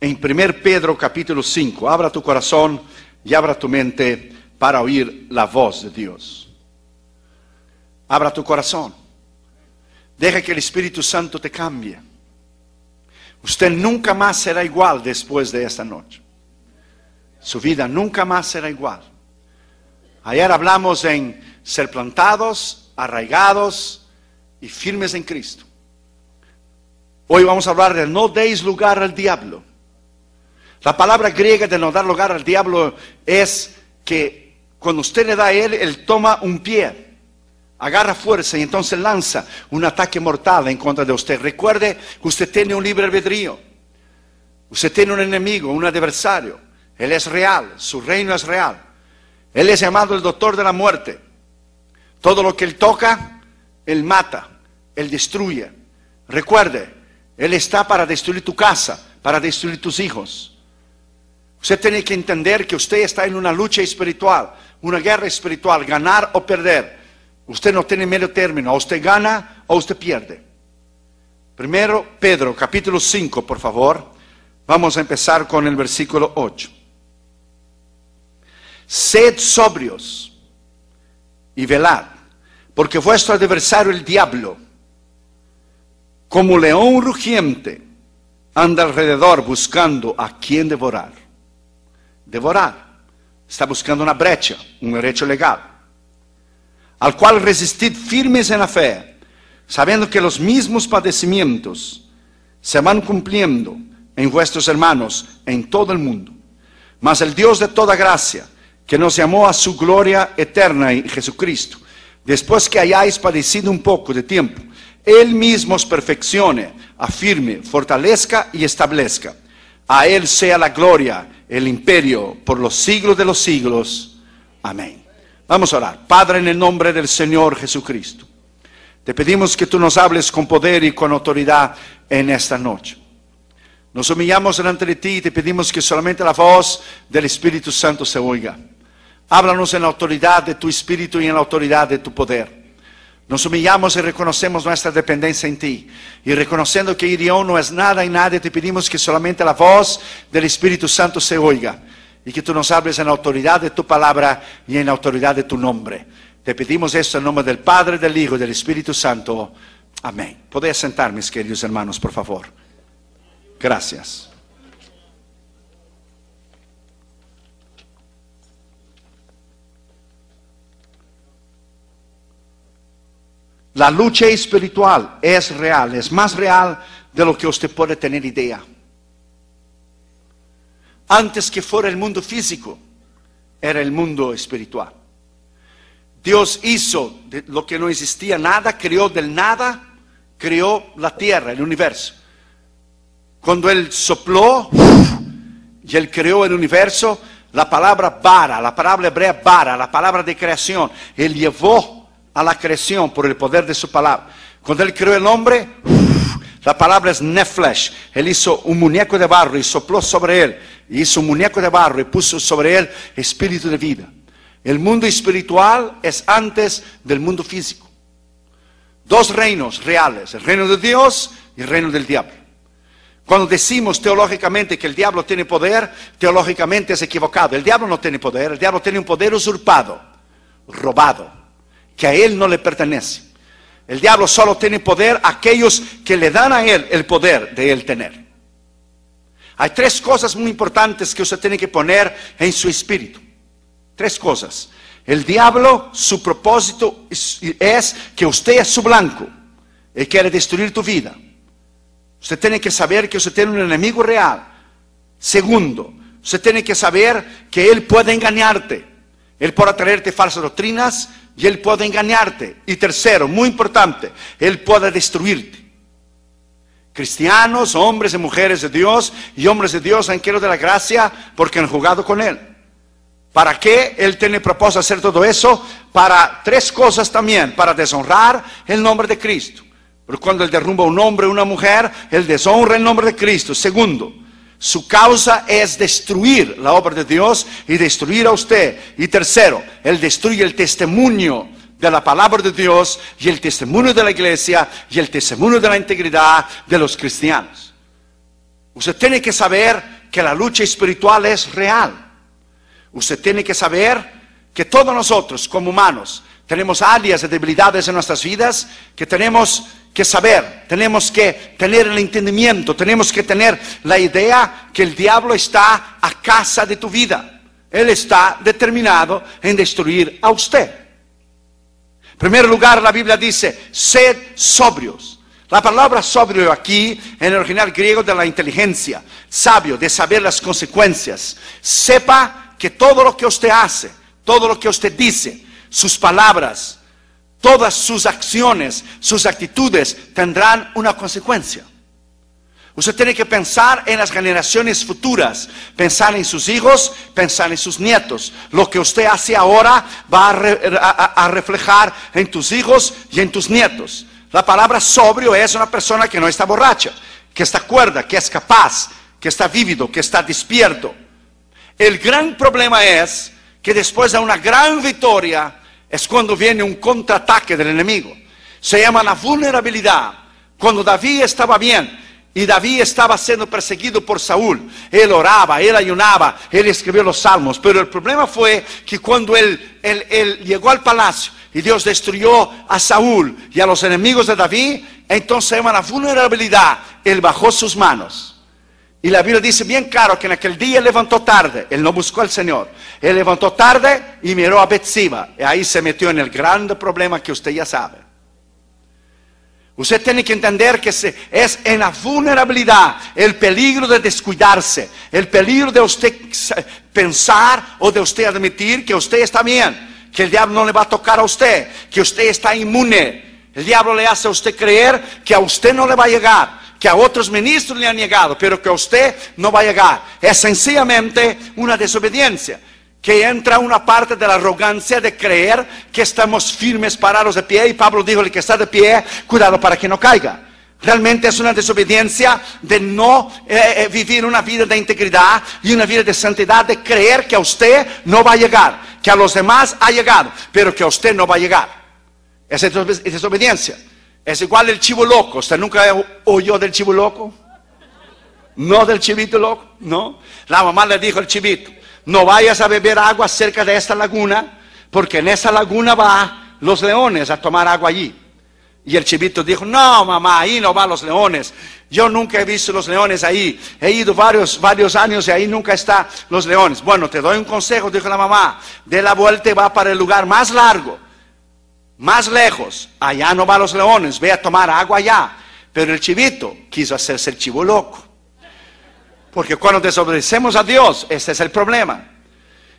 en 1 Pedro capítulo 5. Abra tu corazón y abra tu mente para oír la voz de Dios. Abra tu corazón. Deja que el Espíritu Santo te cambie. Usted nunca más será igual después de esta noche. Su vida nunca más será igual. Ayer hablamos en ser plantados, arraigados y firmes en Cristo. Hoy vamos a hablar de no deis lugar al diablo. La palabra griega de no dar lugar al diablo es que cuando usted le da a él, él toma un pie agarra fuerza y entonces lanza un ataque mortal en contra de usted. Recuerde que usted tiene un libre albedrío. Usted tiene un enemigo, un adversario. Él es real, su reino es real. Él es llamado el doctor de la muerte. Todo lo que él toca, él mata, él destruye. Recuerde, él está para destruir tu casa, para destruir tus hijos. Usted tiene que entender que usted está en una lucha espiritual, una guerra espiritual, ganar o perder. Usted no tiene medio término, o usted gana o usted pierde. Primero, Pedro, capítulo 5, por favor. Vamos a empezar con el versículo 8. Sed sobrios y velad, porque vuestro adversario el diablo, como león rugiente, anda alrededor buscando a quien devorar. Devorar. Está buscando una brecha, un derecho legal al cual resistid firmes en la fe, sabiendo que los mismos padecimientos se van cumpliendo en vuestros hermanos en todo el mundo. Mas el Dios de toda gracia, que nos llamó a su gloria eterna en Jesucristo, después que hayáis padecido un poco de tiempo, Él mismo os perfeccione, afirme, fortalezca y establezca. A Él sea la gloria, el imperio, por los siglos de los siglos. Amén. Vamos a orar. Padre, en el nombre del Señor Jesucristo, te pedimos que tú nos hables con poder y con autoridad en esta noche. Nos humillamos delante de ti y te pedimos que solamente la voz del Espíritu Santo se oiga. Háblanos en la autoridad de tu Espíritu y en la autoridad de tu poder. Nos humillamos y reconocemos nuestra dependencia en ti. Y reconociendo que Dios no es nada y nadie, te pedimos que solamente la voz del Espíritu Santo se oiga y que tú nos hables en la autoridad de tu palabra y en la autoridad de tu nombre. Te pedimos esto en nombre del Padre, del Hijo y del Espíritu Santo. Amén. Podéis sentar, queridos hermanos, por favor. Gracias. La lucha espiritual es real, es más real de lo que usted puede tener idea antes que fuera el mundo físico, era el mundo espiritual. Dios hizo de lo que no existía nada, creó del nada, creó la tierra, el universo. Cuando Él sopló y Él creó el universo, la palabra bara, la palabra hebrea bara, la palabra de creación, Él llevó a la creación por el poder de su palabra. Cuando Él creó el hombre, la palabra es neflesh. Él hizo un muñeco de barro y sopló sobre él. Hizo un muñeco de barro y puso sobre él espíritu de vida. El mundo espiritual es antes del mundo físico. Dos reinos reales, el reino de Dios y el reino del diablo. Cuando decimos teológicamente que el diablo tiene poder, teológicamente es equivocado. El diablo no tiene poder, el diablo tiene un poder usurpado, robado, que a él no le pertenece. El diablo solo tiene poder aquellos que le dan a él el poder de él tener. Hay tres cosas muy importantes que usted tiene que poner en su espíritu. Tres cosas. El diablo, su propósito es que usted es su blanco. Él quiere destruir tu vida. Usted tiene que saber que usted tiene un enemigo real. Segundo, usted tiene que saber que él puede engañarte. Él puede traerte falsas doctrinas, y Él puede engañarte. Y tercero, muy importante, Él puede destruirte. Cristianos, hombres y mujeres de Dios y hombres de Dios, quiero de la gracia, porque han jugado con Él. ¿Para qué Él tiene propósito hacer todo eso? Para tres cosas también, para deshonrar el nombre de Cristo. Porque cuando Él derrumba un hombre o una mujer, Él deshonra el nombre de Cristo. Segundo, su causa es destruir la obra de Dios y destruir a usted. Y tercero, Él destruye el testimonio de la palabra de Dios y el testimonio de la iglesia y el testimonio de la integridad de los cristianos. Usted tiene que saber que la lucha espiritual es real. Usted tiene que saber que todos nosotros como humanos tenemos áreas de debilidades en nuestras vidas que tenemos que saber, tenemos que tener el entendimiento, tenemos que tener la idea que el diablo está a casa de tu vida. Él está determinado en destruir a usted. En primer lugar, la Biblia dice, sed sobrios. La palabra sobrio aquí, en el original griego de la inteligencia, sabio, de saber las consecuencias. Sepa que todo lo que usted hace, todo lo que usted dice, sus palabras, todas sus acciones, sus actitudes tendrán una consecuencia. Usted tiene que pensar en las generaciones futuras, pensar en sus hijos, pensar en sus nietos. Lo que usted hace ahora va a, reflejar en tus hijos y en tus nietos. La palabra sobrio es una persona que no está borracha, que está cuerda, que es capaz, que está vívido, que está despierto. El gran problema es que después de una gran victoria es cuando viene un contraataque del enemigo. Se llama la vulnerabilidad. Cuando David estaba bien, y David estaba siendo perseguido por Saúl. Él oraba, él ayunaba, él escribió los salmos. Pero el problema fue que cuando él, él, llegó al palacio y Dios destruyó a Saúl y a los enemigos de David, entonces se llama la vulnerabilidad. Él bajó sus manos. Y la Biblia dice bien claro que en aquel día levantó tarde, él no buscó al Señor. Él levantó tarde y miró a Betsiba. Y ahí se metió en el gran problema que usted ya sabe. Usted tiene que entender que es en la vulnerabilidad el peligro de descuidarse, el peligro de usted pensar o de usted admitir que usted está bien, que el diablo no le va a tocar a usted, que usted está inmune. El diablo le hace a usted creer que a usted no le va a llegar, que a otros ministros le han llegado, pero que a usted no va a llegar. Es sencillamente una desobediencia que entra una parte de la arrogancia de creer que estamos firmes, parados de pie. Y Pablo dijo, el que está de pie, cuidado para que no caiga. Realmente es una desobediencia de no eh, eh, vivir una vida de integridad y una vida de santidad, de creer que a usted no va a llegar, que a los demás ha llegado, pero que a usted no va a llegar. Esa es desobediencia. Es igual el chivo loco. ¿Usted nunca oyó del chivo loco? No del chivito loco, no. La mamá le dijo al chivito, no vayas a beber agua cerca de esta laguna, porque en esa laguna van los leones a tomar agua allí. Y el chivito dijo, no, mamá, ahí no van los leones. Yo nunca he visto los leones ahí. He ido varios, varios años y ahí nunca están los leones. Bueno, te doy un consejo, dijo la mamá. De la vuelta y va para el lugar más largo, más lejos. Allá no van los leones, ve a tomar agua allá. Pero el chivito quiso hacerse el chivo loco. Porque cuando desobedecemos a Dios, ese es el problema.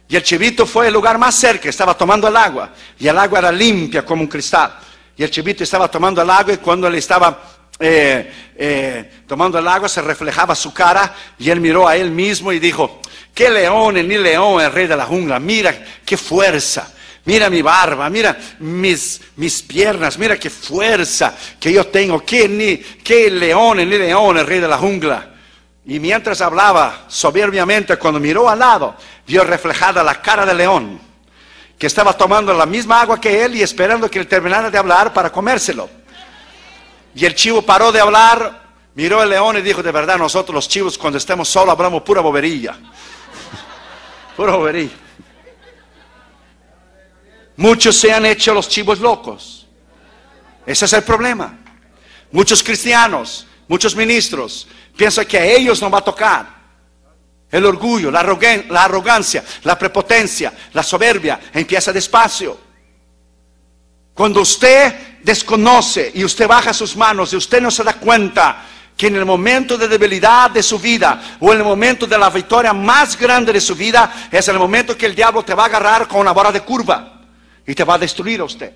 Y el chivito fue el lugar más cerca, estaba tomando el agua. Y el agua era limpia como un cristal. Y el chivito estaba tomando el agua y cuando él estaba eh, eh, tomando el agua se reflejaba su cara y él miró a él mismo y dijo, qué león ni león el rey de la jungla, mira qué fuerza. Mira mi barba, mira mis, mis piernas, mira qué fuerza que yo tengo. Qué, ni, qué león ni león el rey de la jungla. Y mientras hablaba soberbiamente, cuando miró al lado, vio reflejada la cara del león, que estaba tomando la misma agua que él y esperando que él terminara de hablar para comérselo. Y el chivo paró de hablar, miró al león y dijo, de verdad, nosotros los chivos cuando estemos solos hablamos pura bobería. pura bobería. Muchos se han hecho los chivos locos. Ese es el problema. Muchos cristianos, muchos ministros piensa que a ellos no va a tocar. El orgullo, la, arrogancia, la prepotencia, la soberbia empieza despacio. Cuando usted desconoce y usted baja sus manos y usted no se da cuenta que en el momento de debilidad de su vida o en el momento de la victoria más grande de su vida es el momento que el diablo te va a agarrar con una bola de curva y te va a destruir a usted.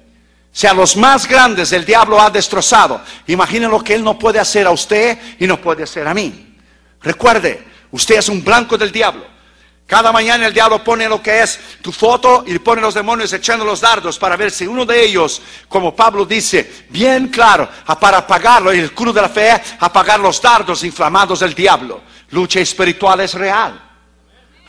Si a los más grandes el diablo ha destrozado, imaginen lo que él no puede hacer a usted y no puede hacer a mí. Recuerde, usted es un blanco del diablo. Cada mañana el diablo pone lo que es tu foto y pone los demonios echando los dardos para ver si uno de ellos, como Pablo dice, bien claro, para apagarlo, el escudo de la fe, apagar los dardos inflamados del diablo. Lucha espiritual es real.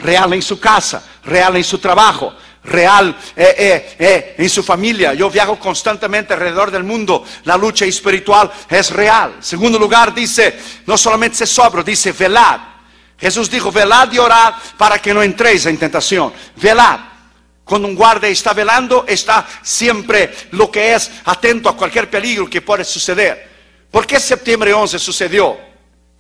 Real en su casa, real en su trabajo, real eh, eh, eh, en su familia. Yo viajo constantemente alrededor del mundo. La lucha espiritual es real. Segundo lugar, dice, no solamente se sobro, dice velad. Jesús dijo, velad y orad para que no entréis en tentación. Velad. Cuando un guardia está velando, está siempre lo que es atento a cualquier peligro que puede suceder. ¿Por qué septiembre 11 sucedió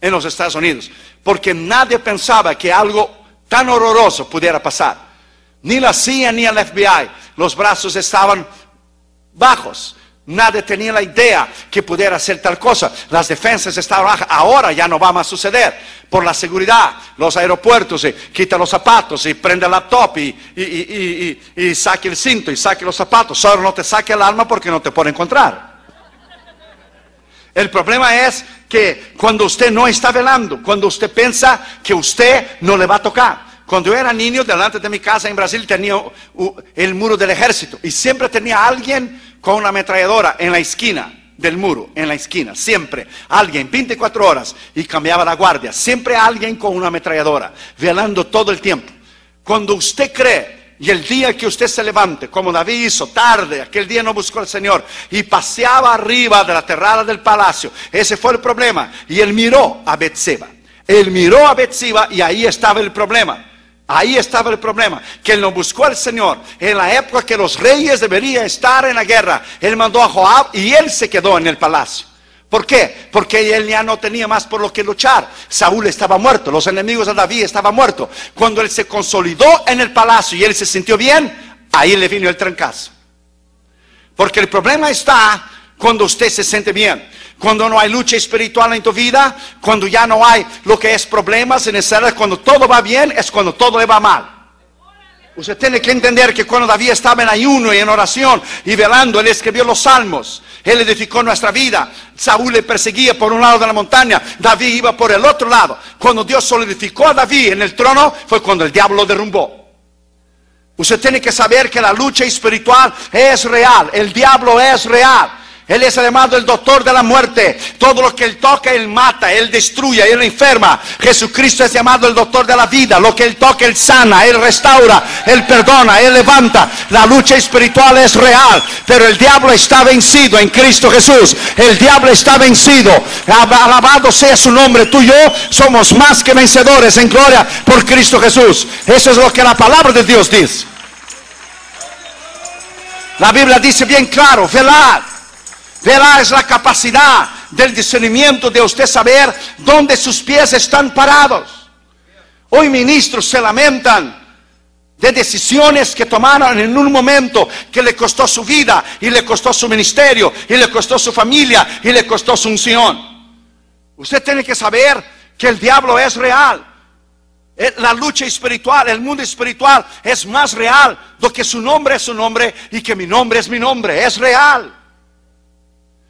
en los Estados Unidos? Porque nadie pensaba que algo tan horroroso pudiera pasar. Ni la CIA ni el FBI, los brazos estaban bajos. Nadie tenía la idea que pudiera hacer tal cosa. Las defensas estaban bajas. Ahora ya no va a suceder. Por la seguridad, los aeropuertos, y quita los zapatos y prende el laptop y, y, y, saque el cinto y saque los zapatos. Solo no te saque el alma porque no te puede encontrar. El problema es que cuando usted no está velando, cuando usted piensa que usted no le va a tocar. Cuando yo era niño, delante de mi casa en Brasil tenía el muro del ejército. Y siempre tenía alguien con una ametralladora en la esquina del muro, en la esquina, siempre. Alguien, 24 horas, y cambiaba la guardia, siempre alguien con una ametralladora, velando todo el tiempo. Cuando usted cree, y el día que usted se levante, como David hizo, tarde, aquel día no buscó al Señor, y paseaba arriba de la terrada del palacio, ese fue el problema, y él miró a Betseba, él miró a Betseba y ahí estaba el problema. Ahí estaba el problema, que él no buscó al Señor en la época que los reyes deberían estar en la guerra. Él mandó a Joab y él se quedó en el palacio. ¿Por qué? Porque él ya no tenía más por lo que luchar. Saúl estaba muerto, los enemigos de David estaban muertos. Cuando él se consolidó en el palacio y él se sintió bien, ahí le vino el trancazo. Porque el problema está cuando usted se siente bien. Cuando no hay lucha espiritual en tu vida, cuando ya no hay lo que es problemas en esa cuando todo va bien, es cuando todo le va mal. Usted tiene que entender que cuando David estaba en ayuno y en oración y velando, él escribió los salmos. Él edificó nuestra vida. Saúl le perseguía por un lado de la montaña. David iba por el otro lado. Cuando Dios solidificó a David en el trono, fue cuando el diablo lo derrumbó. Usted tiene que saber que la lucha espiritual es real. El diablo es real. Él es llamado el doctor de la muerte. Todo lo que Él toca, Él mata, Él destruye, Él enferma. Jesucristo es llamado el doctor de la vida. Lo que Él toca, Él sana, Él restaura, Él perdona, Él levanta. La lucha espiritual es real, pero el diablo está vencido en Cristo Jesús. El diablo está vencido. Alabado sea su nombre. Tú y yo somos más que vencedores en gloria por Cristo Jesús. Eso es lo que la palabra de Dios dice. La Biblia dice bien claro, velad Verá es la capacidad del discernimiento de usted saber dónde sus pies están parados. Hoy ministros se lamentan de decisiones que tomaron en un momento que le costó su vida y le costó su ministerio y le costó su familia y le costó su unción. Usted tiene que saber que el diablo es real. Eh, la lucha espiritual, el mundo espiritual es más real do que su nombre es su nombre y que mi nombre es mi nombre. Es real.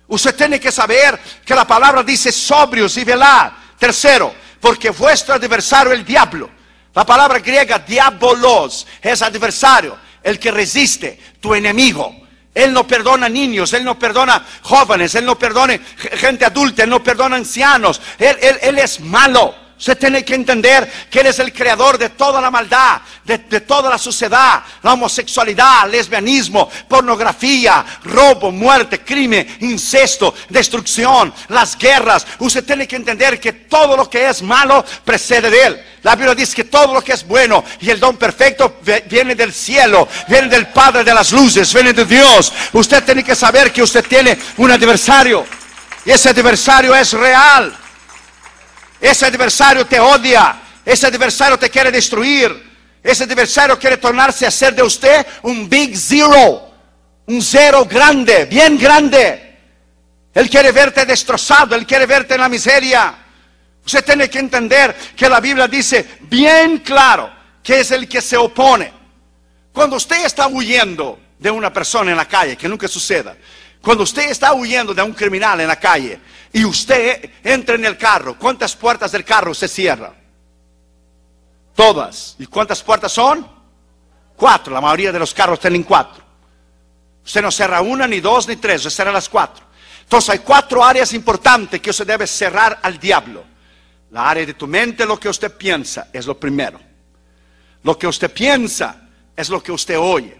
Usted tiene que saber que la palabra dice sobrios y velar. Tercero, porque vuestro adversario el diablo. La palabra griega diabolos es adversario, el que resiste, tu enemigo. Él no perdona niños, Él no perdona jóvenes, Él no perdona gente adulta, Él no perdona ancianos. Él, es malo. Usted tiene que entender que Él es el creador de toda la maldad, de, toda la suciedad, la homosexualidad, lesbianismo, pornografía, robo, muerte, crimen, incesto, destrucción, las guerras. Usted tiene que entender que todo lo que es malo precede de Él. La Biblia dice que todo lo que es bueno y el don perfecto viene del cielo, viene del Padre de las luces, viene de Dios. Usted tiene que saber que usted tiene un adversario y ese adversario es real. Ese adversario te odia, ese adversario te quiere destruir, ese adversario quiere tornarse a ser de usted un big zero, un cero grande, bien grande. Él quiere verte destrozado, él quiere verte en la miseria. Usted tiene que entender que la Biblia dice bien claro que es el que se opone. Cuando usted está huyendo de una persona en la calle, que nunca suceda, cuando usted está huyendo de un criminal en la calle y usted entra en el carro, ¿cuántas puertas del carro se cierran? Todas. ¿Y cuántas puertas son? Cuatro. La mayoría de los carros tienen cuatro. Usted no cierra una, ni dos, ni tres, usted cierra las cuatro. Entonces hay cuatro áreas importantes que usted debe cerrar al diablo. La área de tu mente, lo que usted piensa, es lo primero. Lo que usted piensa es lo que usted oye.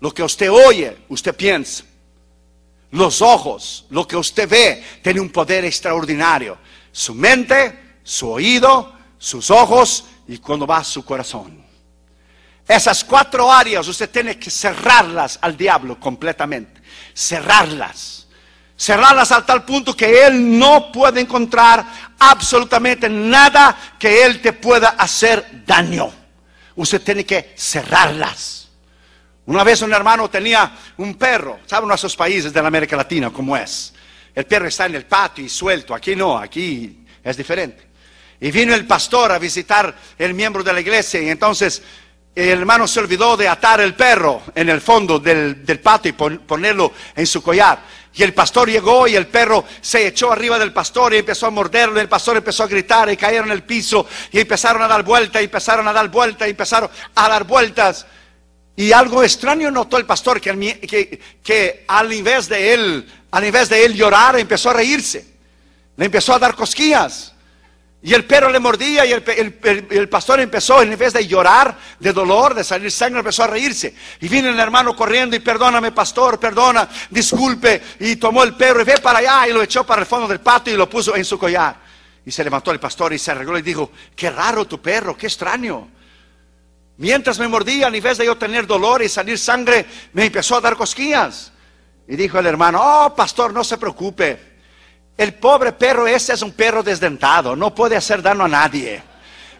Lo que usted oye, usted piensa. Los ojos, lo que usted ve, tiene un poder extraordinario. Su mente, su oído, sus ojos y cuando va a su corazón. Esas cuatro áreas usted tiene que cerrarlas al diablo completamente. Cerrarlas. Cerrarlas al tal punto que él no puede encontrar absolutamente nada que él te pueda hacer daño. Usted tiene que cerrarlas. Una vez un hermano tenía un perro, ¿saben nuestros países de la América Latina cómo es? El perro está en el patio y suelto, aquí no, aquí es diferente. Y vino el pastor a visitar el miembro de la iglesia y entonces el hermano se olvidó de atar el perro en el fondo del, patio y ponerlo en su collar. Y el pastor llegó y el perro se echó arriba del pastor y empezó a morderlo. Y el pastor empezó a gritar y cayeron en el piso y empezaron a dar vueltas y empezaron a dar vueltas y empezaron a dar vueltas. Y algo extraño notó el pastor que, que, que al invés de él, de él llorar, empezó a reírse. Le empezó a dar cosquillas. Y el perro le mordía y el, pastor empezó, en vez de llorar de dolor, de salir sangre, empezó a reírse. Y vino el hermano corriendo y perdóname, pastor, perdona, disculpe. Y tomó el perro y ve para allá y lo echó para el fondo del patio y lo puso en su collar. Y se levantó el pastor y se arregló y dijo, qué raro tu perro, qué extraño. Mientras me mordía, en vez de yo tener dolor y salir sangre, me empezó a dar cosquillas. Y dijo el hermano, oh, pastor, no se preocupe. El pobre perro ese es un perro desdentado, no puede hacer daño a nadie.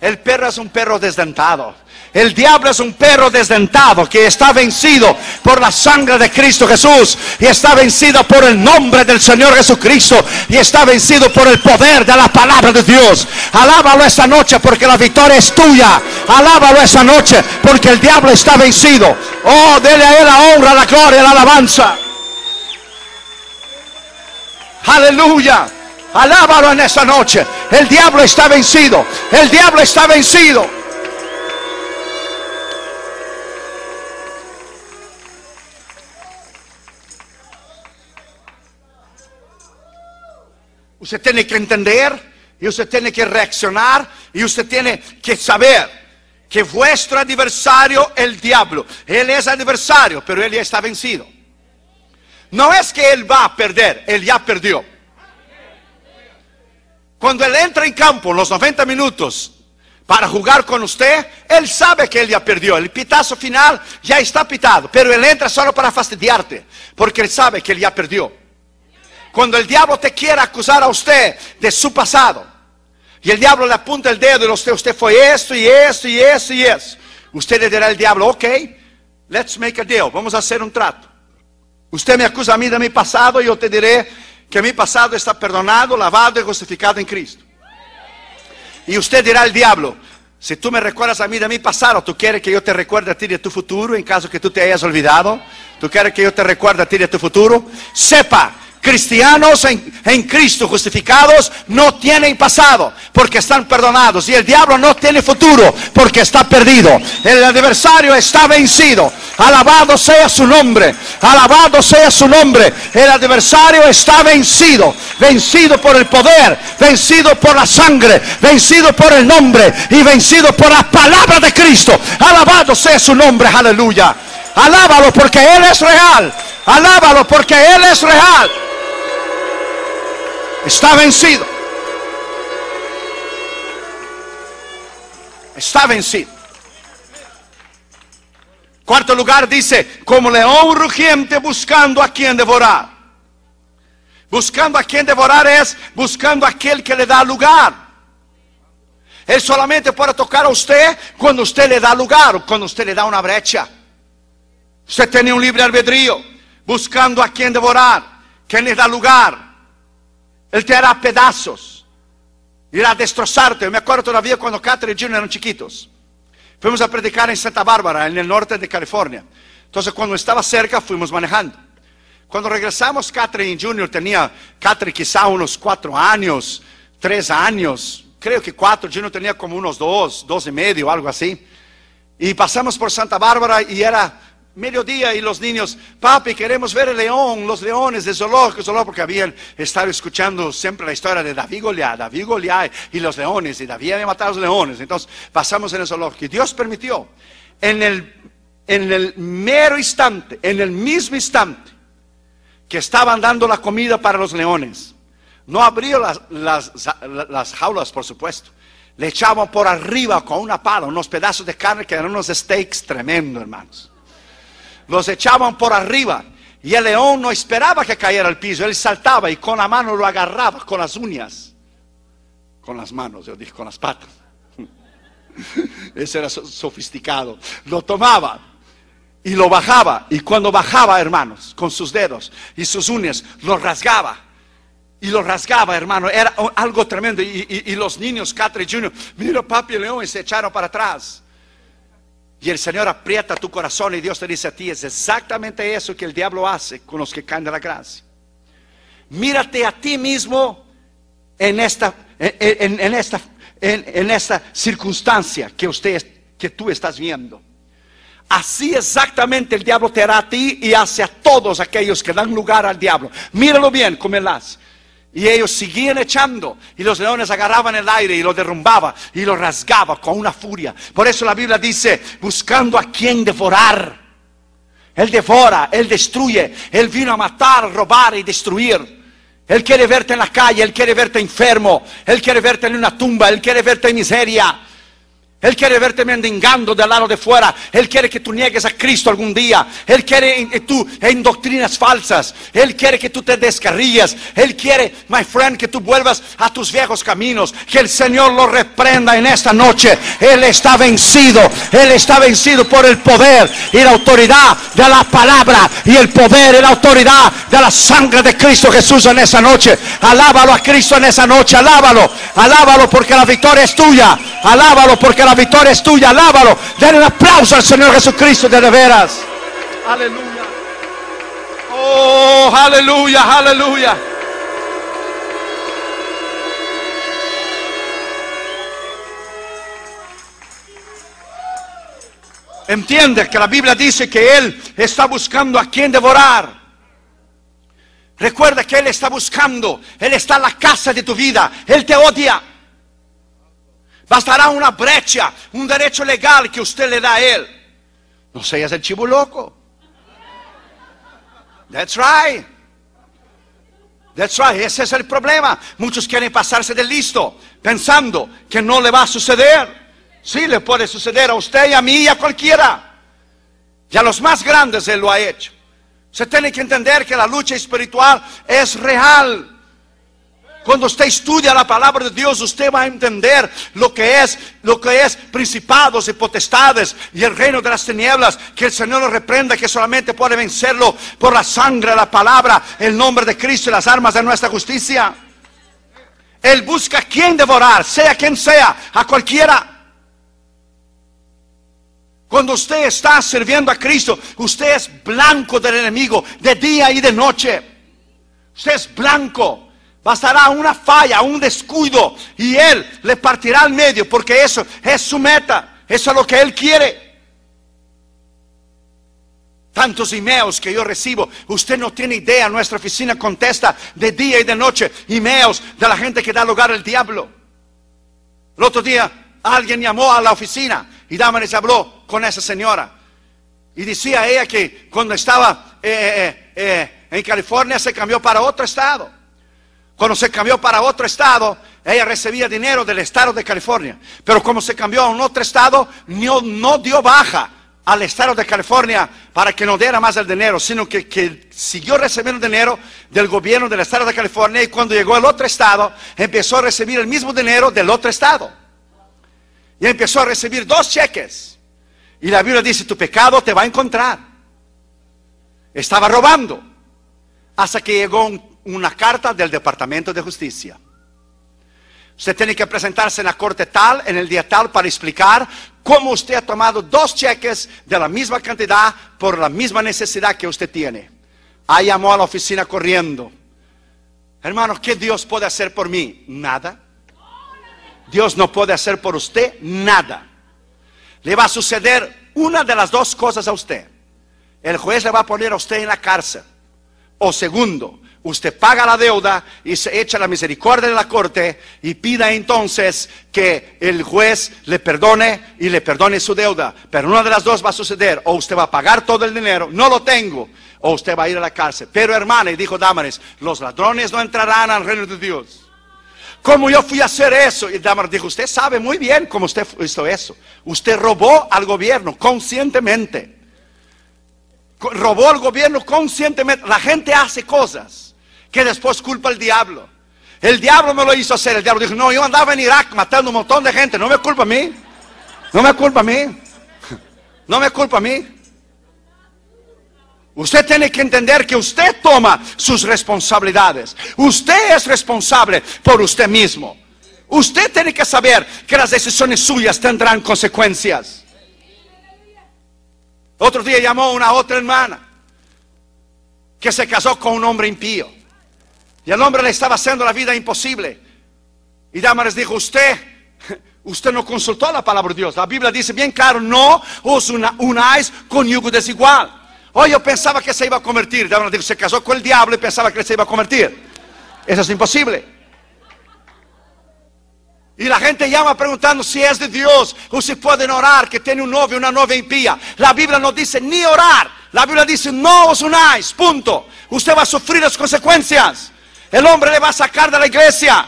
El perro es un perro desdentado. El diablo es un perro desdentado que está vencido por la sangre de Cristo Jesús y está vencido por el nombre del Señor Jesucristo y está vencido por el poder de la palabra de Dios. Alábalo esta noche porque la victoria es tuya. Alábalo esta noche porque el diablo está vencido. Oh, dele a él la honra, la gloria, la alabanza. Aleluya. Alábalo en esta noche. El diablo está vencido. El diablo está vencido. Usted tiene que entender y usted tiene que reaccionar y usted tiene que saber que vuestro adversario, el diablo, él es adversario, pero él ya está vencido. No es que él va a perder, él ya perdió. Cuando él entra en campo los 90 minutos para jugar con usted, él sabe que él ya perdió. El pitazo final ya está pitado, pero él entra solo para fastidiarte, porque él sabe que él ya perdió. Cuando el diablo te quiere acusar a usted de su pasado, y el diablo le apunta el dedo y usted, usted fue esto y esto y esto y eso, usted le dirá al diablo, ok, let's make a deal, vamos a hacer un trato. Usted me acusa a mí de mi pasado y yo te diré que mi pasado está perdonado, lavado y justificado en Cristo. Y usted dirá al diablo, si tú me recuerdas a mí de mi pasado, tú quieres que yo te recuerde a ti de tu futuro en caso que tú te hayas olvidado. Tú quieres que yo te recuerde a ti de tu futuro. Sepa cristianos en, Cristo justificados no tienen pasado porque están perdonados y el diablo no tiene futuro porque está perdido. El adversario está vencido. Alabado sea su nombre. Alabado sea su nombre. El adversario está vencido. Vencido por el poder. Vencido por la sangre. Vencido por el nombre. Y vencido por la palabra de Cristo. Alabado sea su nombre. Aleluya. Alábalo porque Él es real. Alábalo porque Él es real. Está vencido. Está vencido. Cuarto lugar dice, como león rugiente buscando a quien devorar. Buscando a quien devorar es buscando a aquel que le da lugar. Él solamente puede tocar a usted cuando usted le da lugar o cuando usted le da una brecha. Usted tiene un libre albedrío buscando a quien devorar, quien le da lugar. Él te hará pedazos. Irá a destrozarte. Yo me acuerdo todavía cuando Catherine y Junior eran chiquitos. Fuimos a predicar en Santa Bárbara, en el norte de California. Entonces, cuando estaba cerca, fuimos manejando. Cuando regresamos, Catherine Junior tenía, Catherine quizá unos cuatro años, tres años, creo que cuatro, Junior tenía como unos dos, dos y medio, algo así. Y pasamos por Santa Bárbara y era mediodía y los niños, papi, queremos ver el león, los leones de zoológico, zoológico, porque habían estado escuchando siempre la historia de David Goliat, David Goliat y los leones, y David había matado a los leones. Entonces pasamos en el zoológico y Dios permitió en el, en el mero instante, en el mismo instante que estaban dando la comida para los leones, no abrió las, las, las jaulas, por supuesto. Le echaban por arriba con una pala unos pedazos de carne que eran unos steaks tremendos, hermanos. Los echaban por arriba y el león no esperaba que cayera al piso, él saltaba y con la mano lo agarraba con las uñas. Con las manos, yo dije, con las patas. Ese era sofisticado. Lo tomaba y lo bajaba. Y cuando bajaba, hermanos, con sus dedos y sus uñas, lo rasgaba. Y lo rasgaba, hermano. Era algo tremendo. Y, los niños, Catre Jr., mira papi león, y se echaron para atrás. Y el Señor aprieta tu corazón y Dios te dice a ti, es exactamente eso que el diablo hace con los que caen de la gracia. Mírate a ti mismo en esta, en, esta, en, esta circunstancia que, usted, que tú estás viendo. Así exactamente el diablo te hará a ti y hace a todos aquellos que dan lugar al diablo. Míralo bien hace. Y ellos seguían echando. Y los leones agarraban el aire y lo derrumbaba y lo rasgaba con una furia. Por eso la Biblia dice, buscando a quien devorar. Él devora, Él destruye. Él vino a matar, robar y destruir. Él quiere verte en la calle, Él quiere verte enfermo, Él quiere verte en una tumba, Él quiere verte en miseria. Él quiere verte mendigando del lado de fuera. Él quiere que tú niegues a Cristo algún día. Él quiere que tú en doctrinas falsas. Él quiere que tú te descarrilles. Él quiere, my friend, que tú vuelvas a tus viejos caminos. Que el Señor lo reprenda en esta noche. Él está vencido. Él está vencido por el poder y la autoridad de la palabra. Y el poder y la autoridad de la sangre de Cristo Jesús en esa noche. Alábalo a Cristo en esa noche. Alábalo. Alábalo porque la victoria es tuya. Alábalo porque la la victoria es tuya, alábalo. Den un aplauso al Señor Jesucristo de, de veras. Aleluya. Oh, aleluya, aleluya. Entiende que la Biblia dice que Él está buscando a quien devorar. Recuerda que Él está buscando, Él está en la casa de tu vida, Él te odia. Bastará una brecha, un derecho legal que usted le da a él. No seas el chivo loco. That's right. That's right, ese es el problema. Muchos quieren pasarse de listo, pensando que no le va a suceder. Sí, le puede suceder a usted y a mí y a cualquiera. Y a los más grandes Él lo ha hecho. Se tiene que entender que la lucha espiritual es real. Cuando usted estudia la palabra de Dios, usted va a entender lo que es, lo que es principados y potestades y el reino de las tinieblas, que el Señor lo reprenda, que solamente puede vencerlo por la sangre, la palabra, el nombre de Cristo y las armas de nuestra justicia. Él busca a quien devorar, sea quien sea, a cualquiera. Cuando usted está sirviendo a Cristo, usted es blanco del enemigo de día y de noche. Usted es blanco. Bastará una falla, un descuido y Él le partirá al medio porque eso es su meta. Eso es lo que Él quiere. Tantos emails que yo recibo, usted no tiene idea, nuestra oficina contesta de día y de noche emails de la gente que da lugar al diablo. El otro día alguien llamó a la oficina y Damaris habló con esa señora y decía ella que cuando estaba eh, eh, eh, en California se cambió para otro estado cuando se cambió para otro estado, ella recibía dinero del estado de California. Pero como se cambió a un otro estado, no, dio baja al estado de California para que no diera más el dinero, sino que, siguió recibiendo dinero del gobierno del estado de California y cuando llegó al otro estado, empezó a recibir el mismo dinero del otro estado. Y empezó a recibir dos cheques. Y la Biblia dice, tu pecado te va a encontrar. Estaba robando. Hasta que llegó un una carta del Departamento de Justicia. Usted tiene que presentarse en la corte tal, en el día tal, para explicar cómo usted ha tomado dos cheques de la misma cantidad por la misma necesidad que usted tiene. Ahí llamó a la oficina corriendo. Hermano, ¿qué Dios puede hacer por mí? Nada. Dios no puede hacer por usted nada. Le va a suceder una de las dos cosas a usted. El juez le va a poner a usted en la cárcel. O segundo, usted paga la deuda y se echa la misericordia de la corte y pida entonces que el juez le perdone y le perdone su deuda. Pero una de las dos va a suceder, o usted va a pagar todo el dinero, no lo tengo, o usted va a ir a la cárcel. Pero hermana, y dijo Damaris, los ladrones no entrarán al reino de Dios. ¿Cómo yo fui a hacer eso? Y Damaris dijo, usted sabe muy bien cómo usted hizo eso. Usted robó al gobierno conscientemente. Robó al gobierno conscientemente. La gente hace cosas que después culpa al diablo. El diablo no lo hizo hacer. El diablo dijo, no, yo andaba en Irak matando un montón de gente. No me culpa a mí. No me culpa a mí. No me culpa a mí. Usted tiene que entender que usted toma sus responsabilidades. Usted es responsable por usted mismo. Usted tiene que saber que las decisiones suyas tendrán consecuencias. Otro día llamó una otra hermana que se casó con un hombre impío. Y el hombre le estaba haciendo la vida imposible. Y les dijo, usted, usted no consultó la palabra de Dios. La Biblia dice bien claro, no os unáis con yugo desigual. Hoy yo pensaba que se iba a convertir. se casó con el diablo y pensaba que se iba a convertir. Eso es imposible. Y la gente llama preguntando si es de Dios o si pueden orar, que tiene un novio, una novia impía. La Biblia no dice ni orar. La Biblia dice no os unáis, punto. Usted va a sufrir las consecuencias. El hombre le va a sacar de la iglesia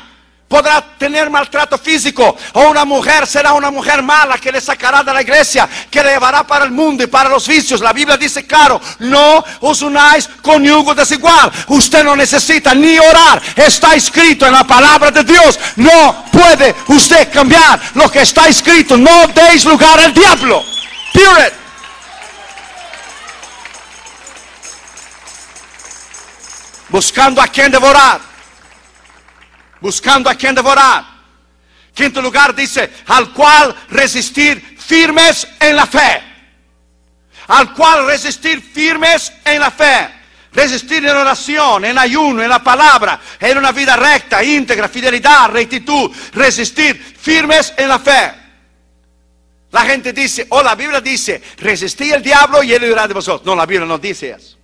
podrá tener maltrato físico o una mujer será una mujer mala que le sacará de la iglesia, que le llevará para el mundo y para los vicios. La Biblia dice claro, no os unáis con yugo desigual. Usted no necesita ni orar, está escrito en la palabra de Dios. No puede usted cambiar lo que está escrito. No deis lugar al diablo. Period. Buscando a quien devorar buscando a quien devorar. Quinto lugar dice, al cual resistir firmes en la fe. Al cual resistir firmes en la fe. Resistir en oración, en ayuno, en la palabra, en una vida recta, íntegra, fidelidad, rectitud. Resistir firmes en la fe. La gente dice, o la Biblia dice, resistí al diablo y él irá de vosotros. No, la Biblia no dice eso.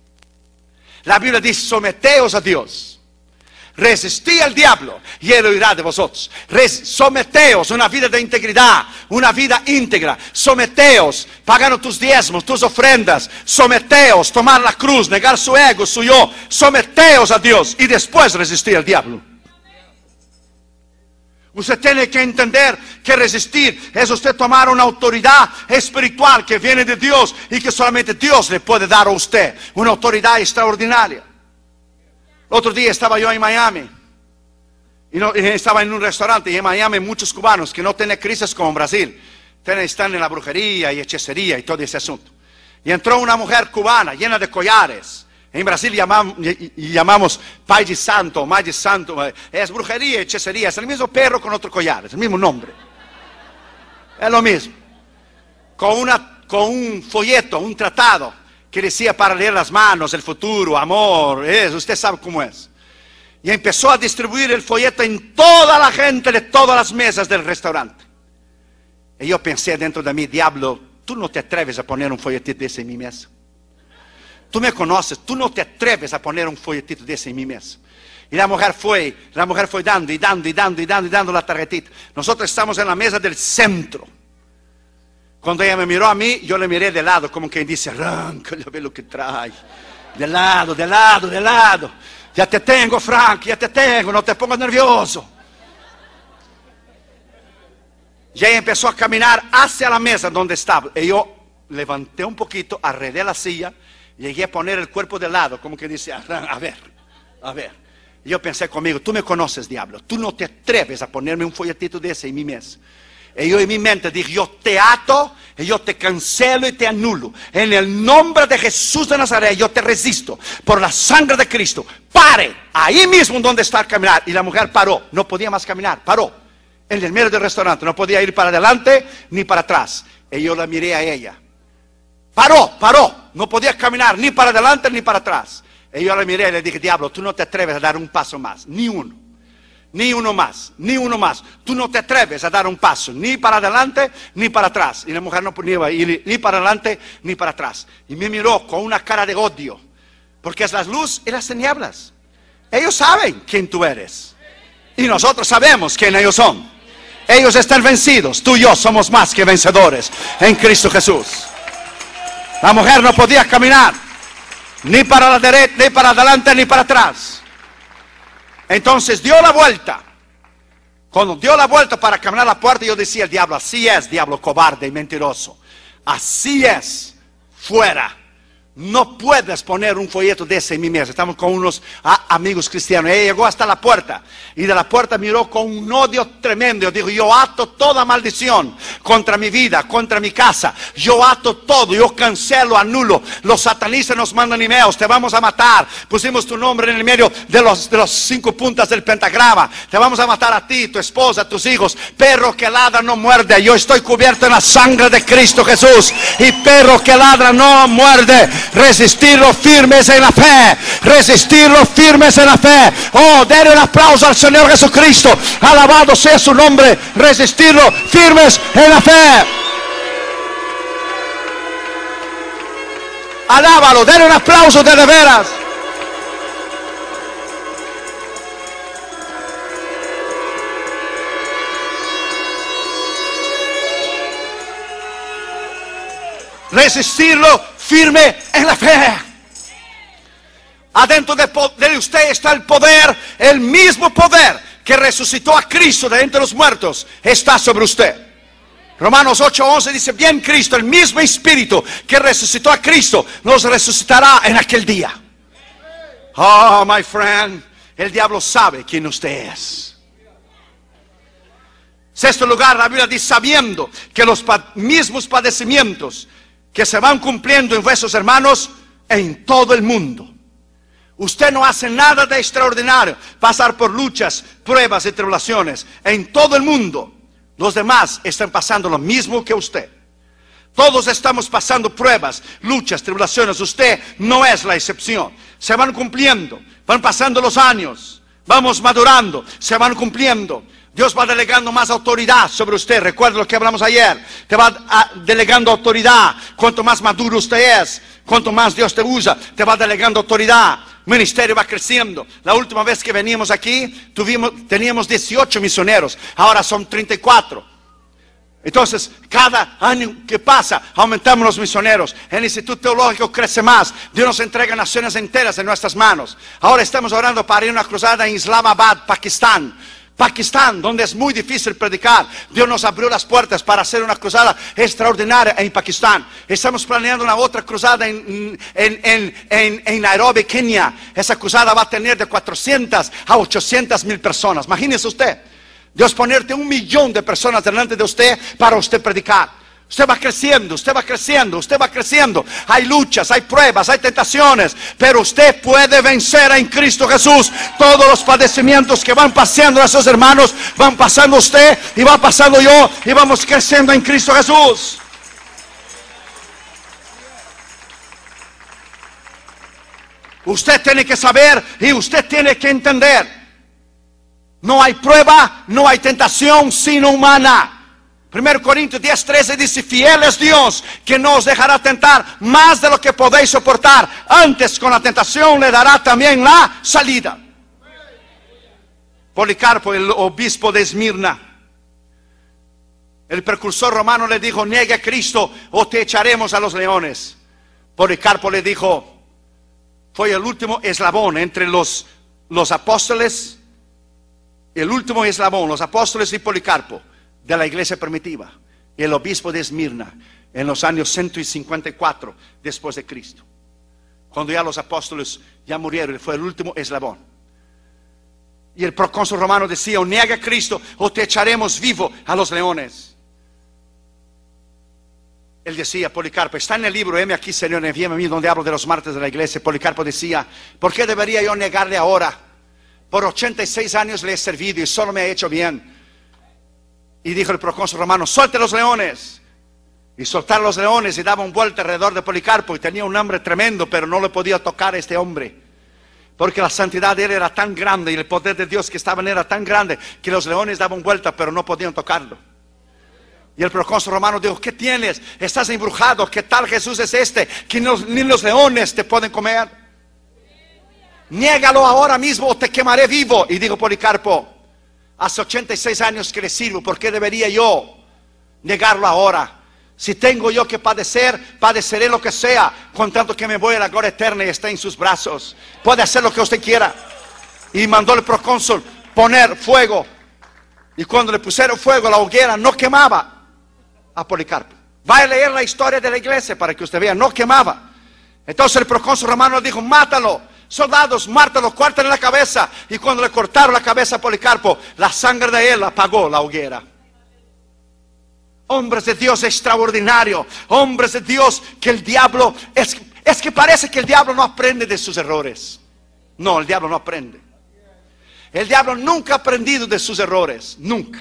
La Biblia dice, someteos a Dios. Resistí al diablo y él huirá de vosotros. someteos una vida de integridad, una vida íntegra. Someteos, pagando tus diezmos, tus ofrendas. Someteos, tomar la cruz, negar su ego, su yo. Someteos a Dios y después resistir al diablo. Usted tiene que entender que resistir es usted tomar una autoridad espiritual que viene de Dios y que solamente Dios le puede dar a usted. Una autoridad extraordinaria. Otro día estaba yo en Miami. Y, estaba en un restaurante y en Miami muchos cubanos que no tienen crisis como en Brasil. están en la brujería y hechicería y todo ese asunto. Y entró una mujer cubana llena de collares. En Brasil llamamos, Pai de Santo, Mai de Santo. Es brujería hechicería. Es el mismo perro con otro collar. Es el mismo nombre. Es lo mismo. Con, un folleto, un tratado que decía para leer las manos, el futuro, amor, eso, usted sabe cómo es. Y empezó a distribuir el folleto en toda la gente de todas las mesas del restaurante. Y yo pensé dentro de mí, diablo, tú no te atreves a poner un folletito de ese en mi mesa. Tú me conoces, tú no te atreves a poner un folletito de ese en mi mesa. Y la mujer fue, la mujer fue dando y dando y dando y dando y dando la tarjetita. Nosotros estamos en la mesa del centro. Cuando ella me miró a mí, yo le miré de lado, como quien dice, arranca, ve lo que trae. De lado, de lado, de lado. Ya te tengo, Frank, ya te tengo, no te pongas nervioso. Y ella empezó a caminar hacia la mesa donde estaba. Y yo levanté un poquito, arredé la silla, llegué a poner el cuerpo de lado, como que dice, a ver, a ver. Yo pensé conmigo, tú me conoces, diablo, tú no te atreves a ponerme un folletito de ese en mi mesa. Y yo en mi mente dije, yo te ato, yo te cancelo y te anulo. En el nombre de Jesús de Nazaret, yo te resisto. Por la sangre de Cristo. Pare, ahí mismo donde está caminar. Y la mujer paró, no podía más caminar, paró. En el medio del restaurante, no podía ir para adelante ni para atrás. Y yo la miré a ella. Paró, paró, no podía caminar ni para adelante ni para atrás. Y yo la miré y le dije, diablo, tú no te atreves a dar un paso más, ni uno ni uno más, ni uno más. Tú no te atreves a dar un paso, ni para adelante, ni para atrás. Y la mujer no podía ir ni para adelante, ni para atrás. Y me miró con una cara de odio, porque es las luz y las tinieblas. Ellos saben quién tú eres. Y nosotros sabemos quién ellos son. Ellos están vencidos. Tú y yo somos más que vencedores en Cristo Jesús. La mujer no podía caminar ni para la derecha, ni para adelante, ni para atrás. Entonces dio la vuelta. Cuando dio la vuelta para caminar a la puerta, yo decía, el diablo, así es, diablo cobarde y mentiroso. Así es, fuera. No puedes poner un folleto de ese en mi mesa. Estamos con unos amigos cristianos. Ella llegó hasta la puerta y de la puerta miró con un odio tremendo. Dijo, yo ato toda maldición contra mi vida, contra mi casa. Yo ato todo, yo cancelo, anulo. Los satanistas nos mandan emails, te vamos a matar. Pusimos tu nombre en el medio de los, de los cinco puntas del pentagrama. Te vamos a matar a ti, tu esposa, tus hijos. Perro que ladra no muerde. Yo estoy cubierto en la sangre de Cristo Jesús. Y perro que ladra no muerde resistirlo firmes en la fe, resistirlo firmes en la fe. Oh, denle un aplauso al Señor Jesucristo, alabado sea su nombre, resistirlo firmes en la fe. Alábalo, denle un aplauso de de veras. resistirlo firme en la fe. Adentro de, usted está el poder, el mismo poder que resucitó a Cristo de entre los muertos, está sobre usted. Romanos 8:11 dice, bien Cristo, el mismo espíritu que resucitó a Cristo, nos resucitará en aquel día. Oh, my friend, el diablo sabe quién usted es. Sexto lugar, la Biblia dice, sabiendo que los mismos padecimientos que se van cumpliendo en vuestros hermanos en todo el mundo. Usted no hace nada de extraordinario, pasar por luchas, pruebas y tribulaciones. En todo el mundo, los demás están pasando lo mismo que usted. Todos estamos pasando pruebas, luchas, tribulaciones. Usted no es la excepción. Se van cumpliendo, van pasando los años, vamos madurando, se van cumpliendo. Dios va delegando más autoridad sobre usted. Recuerda lo que hablamos ayer. Te va delegando autoridad. Cuanto más maduro usted es, cuanto más Dios te usa, te va delegando autoridad. ministerio va creciendo. La última vez que veníamos aquí, tuvimos, teníamos 18 misioneros. Ahora son 34. Entonces, cada año que pasa, aumentamos los misioneros. El Instituto Teológico crece más. Dios nos entrega naciones enteras en nuestras manos. Ahora estamos orando para ir a una cruzada en Islamabad, Pakistán. Pakistán, donde es muy difícil predicar. Dios nos abrió las puertas para hacer una cruzada extraordinaria en Pakistán. Estamos planeando una otra cruzada en, en, Nairobi, Kenia. Esa cruzada va a tener de 400 a 800 mil personas. Imagínese usted. Dios ponerte un millón de personas delante de usted para usted predicar. Usted va creciendo, usted va creciendo, usted va creciendo. Hay luchas, hay pruebas, hay tentaciones, pero usted puede vencer en Cristo Jesús todos los padecimientos que van pasando a sus hermanos, van pasando usted y va pasando yo y vamos creciendo en Cristo Jesús. Usted tiene que saber y usted tiene que entender. No hay prueba, no hay tentación sino humana. 1 Corintios 10, 13 dice, fiel es Dios que no os dejará tentar más de lo que podéis soportar. Antes con la tentación le dará también la salida. Policarpo, el obispo de Esmirna, el precursor romano le dijo, niegue a Cristo o te echaremos a los leones. Policarpo le dijo, fue el último eslabón entre los, los apóstoles, el último eslabón, los apóstoles y Policarpo de la iglesia primitiva, el obispo de Esmirna, en los años 154 después de Cristo. Cuando ya los apóstoles ya murieron, fue el último eslabón. Y el procónsul romano decía, o niega a Cristo o te echaremos vivo a los leones. Él decía, Policarpo, está en el libro, M aquí, Señor, envíame a mí donde hablo de los martes de la iglesia. Policarpo decía, ¿por qué debería yo negarle ahora? Por 86 años le he servido y solo me ha hecho bien. Y dijo el procónsul romano, suelte los leones. Y soltar los leones y daba un vuelta alrededor de Policarpo y tenía un hambre tremendo, pero no le podía tocar a este hombre. Porque la santidad de él era tan grande y el poder de Dios que estaba en él era tan grande que los leones daban vuelta, pero no podían tocarlo. Y el procónsul romano dijo, ¿qué tienes? Estás embrujado, ¿qué tal Jesús es este? Que ni los leones te pueden comer. Niégalo ahora mismo o te quemaré vivo. Y dijo Policarpo, hace 86 años que le sirvo, ¿por qué debería yo negarlo ahora? Si tengo yo que padecer, padeceré lo que sea, con tanto que me voy a la gloria eterna y está en sus brazos. Puede hacer lo que usted quiera. Y mandó el procónsul poner fuego. Y cuando le pusieron fuego, la hoguera no quemaba a Policarpo. Vaya a leer la historia de la iglesia para que usted vea, no quemaba. Entonces el procónsul romano dijo, mátalo. Soldados, mátalo, en la cabeza. Y cuando le cortaron la cabeza a Policarpo, la sangre de él apagó la hoguera. Hombres de Dios extraordinario. Hombres de Dios que el diablo... Es, es que parece que el diablo no aprende de sus errores. No, el diablo no aprende. El diablo nunca ha aprendido de sus errores. Nunca.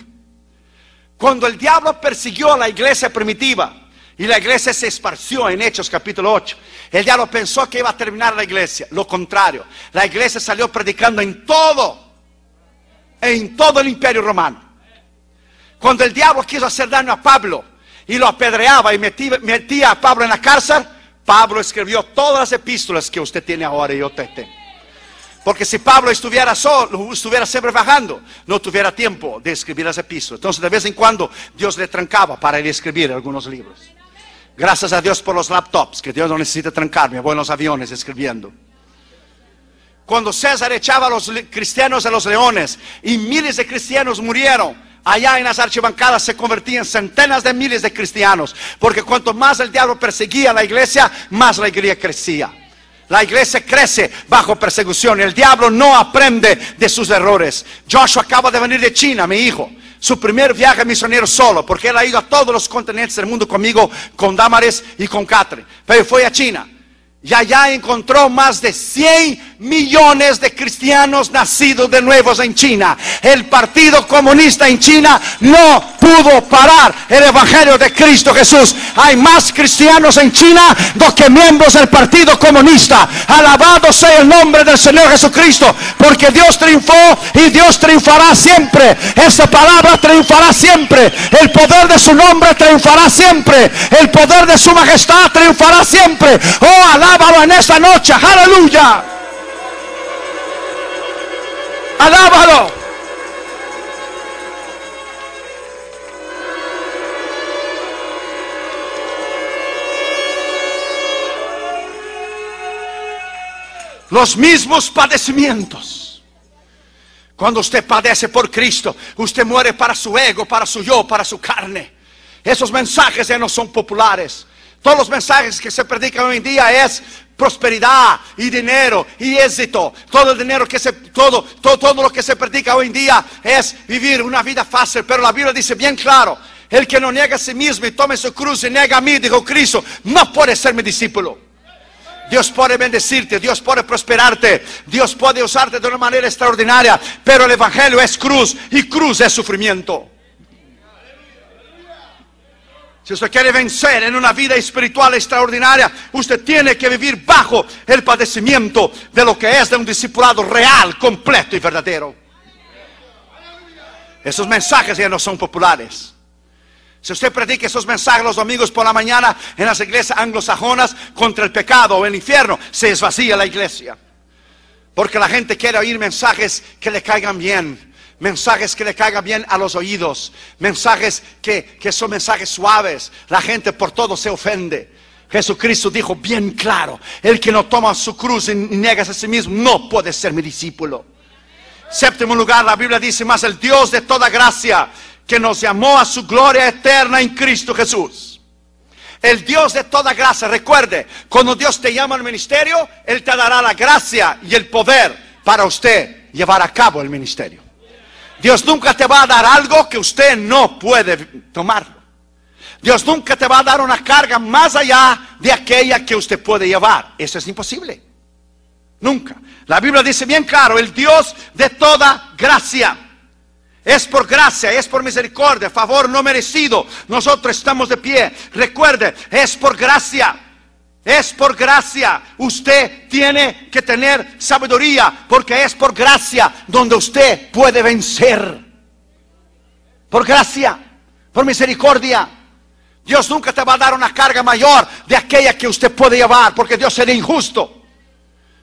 Cuando el diablo persiguió a la iglesia primitiva y la iglesia se esparció en Hechos capítulo 8, el diablo pensó que iba a terminar la iglesia. Lo contrario, la iglesia salió predicando en todo, en todo el imperio romano. Cuando el diablo quiso hacer daño a Pablo y lo apedreaba y metía, a Pablo en la cárcel, Pablo escribió todas las epístolas que usted tiene ahora y yo te tengo. Porque si Pablo estuviera solo, estuviera siempre bajando, no tuviera tiempo de escribir las epístolas. Entonces de vez en cuando Dios le trancaba para a escribir algunos libros. Gracias a Dios por los laptops, que Dios no necesita trancarme, voy en los aviones escribiendo. Cuando César echaba a los cristianos a los leones y miles de cristianos murieron, allá en las archibancadas se convertían centenas de miles de cristianos, porque cuanto más el diablo perseguía a la iglesia, más la iglesia crecía. La iglesia crece bajo persecución. El diablo no aprende de sus errores. Joshua acaba de venir de China, mi hijo. Su primer viaje misionero solo, porque él ha ido a todos los continentes del mundo conmigo, con Damares y con Catherine. Pero fue a China. Y allá encontró más de 100 millones de cristianos nacidos de nuevos en China. El Partido Comunista en China no pudo parar el Evangelio de Cristo Jesús. Hay más cristianos en China do que miembros del Partido Comunista. Alabado sea el nombre del Señor Jesucristo, porque Dios triunfó y Dios triunfará siempre. Esa palabra triunfará siempre. El poder de su nombre triunfará siempre. El poder de su majestad triunfará siempre. Oh, alábalo en esta noche. Aleluya. Alábalo. Los mismos padecimientos. Cuando usted padece por Cristo, usted muere para su ego, para su yo, para su carne. Esos mensajes ya no son populares. Todos los mensajes que se predican hoy en día es prosperidad y dinero y éxito. Todo el dinero que se, todo, todo, todo lo que se predica hoy en día es vivir una vida fácil. Pero la Biblia dice bien claro, el que no niega a sí mismo y tome su cruz y niega a mí, dijo Cristo, no puede ser mi discípulo. Dios puede bendecirte, Dios puede prosperarte, Dios puede usarte de una manera extraordinaria, pero el Evangelio es cruz y cruz es sufrimiento. Si usted quiere vencer en una vida espiritual extraordinaria, usted tiene que vivir bajo el padecimiento de lo que es de un discipulado real, completo y verdadero. Esos mensajes ya no son populares. Si usted predica esos mensajes los domingos por la mañana en las iglesias anglosajonas contra el pecado o el infierno, se desvacía la iglesia. Porque la gente quiere oír mensajes que le caigan bien mensajes que le caigan bien a los oídos, mensajes que, son mensajes suaves. La gente por todo se ofende. Jesucristo dijo bien claro, el que no toma su cruz y niega a sí mismo no puede ser mi discípulo. Séptimo lugar, la Biblia dice más, el Dios de toda gracia, que nos llamó a su gloria eterna en Cristo Jesús. El Dios de toda gracia, recuerde, cuando Dios te llama al ministerio, Él te dará la gracia y el poder para usted llevar a cabo el ministerio. Dios nunca te va a dar algo que usted no puede tomar. Dios nunca te va a dar una carga más allá de aquella que usted puede llevar. Eso es imposible. Nunca. La Biblia dice bien claro, el Dios de toda gracia. Es por gracia, es por misericordia, favor no merecido. Nosotros estamos de pie. Recuerde, es por gracia. Es por gracia. Usted tiene que tener sabiduría porque es por gracia donde usted puede vencer. Por gracia, por misericordia. Dios nunca te va a dar una carga mayor de aquella que usted puede llevar porque Dios sería injusto.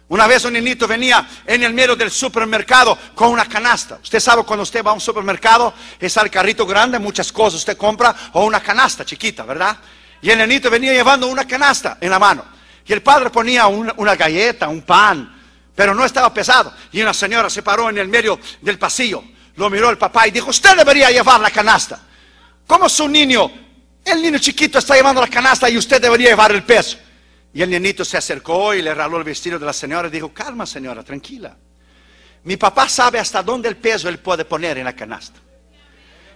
Una vez un niñito venía en el medio del supermercado con una canasta. Usted sabe cuando usted va a un supermercado, es al carrito grande, muchas cosas usted compra, o una canasta chiquita, ¿verdad? Y el niñito venía llevando una canasta en la mano. Y el padre ponía una galleta, un pan, pero no estaba pesado. Y una señora se paró en el medio del pasillo, lo miró el papá y dijo, usted debería llevar la canasta. ¿Cómo su niño, el niño chiquito está llevando la canasta y usted debería llevar el peso? Y el niñito se acercó y le raló el vestido de la señora y dijo, calma señora, tranquila. Mi papá sabe hasta dónde el peso él puede poner en la canasta.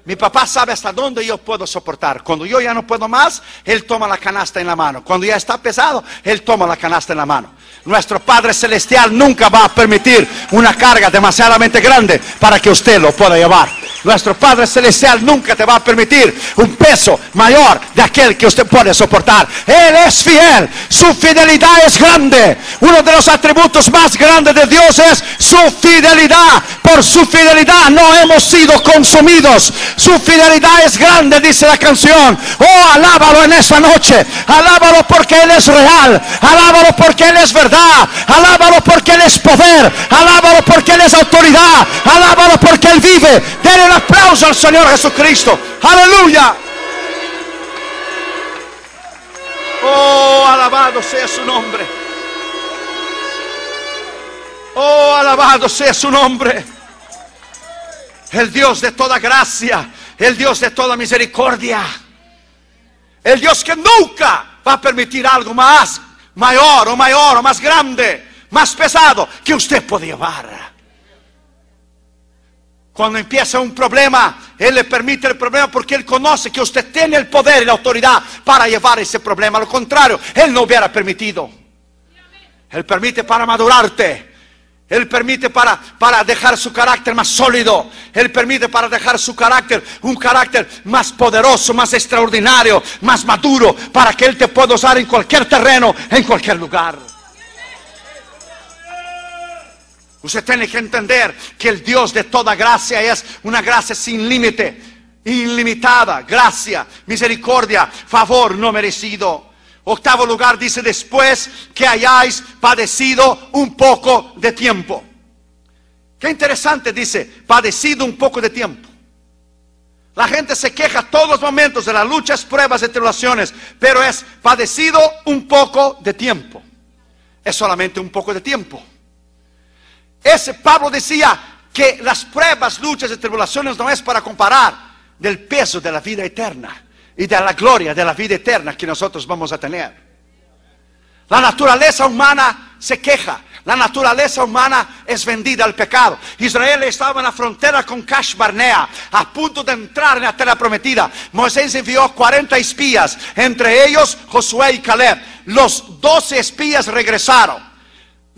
Mi papá sabe hasta dónde yo puedo soportar. Cuando yo ya no puedo más, Él toma la canasta en la mano. Cuando ya está pesado, Él toma la canasta en la mano. Nuestro Padre Celestial nunca va a permitir una carga demasiadamente grande para que usted lo pueda llevar. Nuestro Padre Celestial nunca te va a permitir un peso mayor de aquel que usted puede soportar. Él es fiel, su fidelidad es grande. Uno de los atributos más grandes de Dios es su fidelidad. Por su fidelidad no hemos sido consumidos. Su fidelidad es grande, dice la canción. Oh, alábalo en esta noche. Alábalo porque Él es real. Alábalo porque Él es verdad. Alábalo porque Él es poder. Alábalo porque Él es autoridad. Alábalo porque Él vive aplauso al Señor Jesucristo. Aleluya. Oh, alabado sea su nombre. Oh, alabado sea su nombre. El Dios de toda gracia, el Dios de toda misericordia. El Dios que nunca va a permitir algo más mayor o mayor o más grande, más pesado que usted puede llevar. Cuando empieza un problema, Él le permite el problema porque Él conoce que usted tiene el poder y la autoridad para llevar ese problema. Al contrario, Él no hubiera permitido. Él permite para madurarte. Él permite para, para dejar su carácter más sólido. Él permite para dejar su carácter, un carácter más poderoso, más extraordinario, más maduro, para que Él te pueda usar en cualquier terreno, en cualquier lugar. Usted tiene que entender que el Dios de toda gracia es una gracia sin límite, ilimitada, gracia, misericordia, favor no merecido. Octavo lugar dice después que hayáis padecido un poco de tiempo. Qué interesante dice, padecido un poco de tiempo. La gente se queja todos los momentos de las luchas, pruebas y tribulaciones, pero es padecido un poco de tiempo. Es solamente un poco de tiempo. Ese Pablo decía que las pruebas, luchas y tribulaciones no es para comparar del peso de la vida eterna y de la gloria de la vida eterna que nosotros vamos a tener. La naturaleza humana se queja. La naturaleza humana es vendida al pecado. Israel estaba en la frontera con Cash Barnea, a punto de entrar en la tierra prometida. Moisés envió 40 espías, entre ellos Josué y Caleb. Los 12 espías regresaron.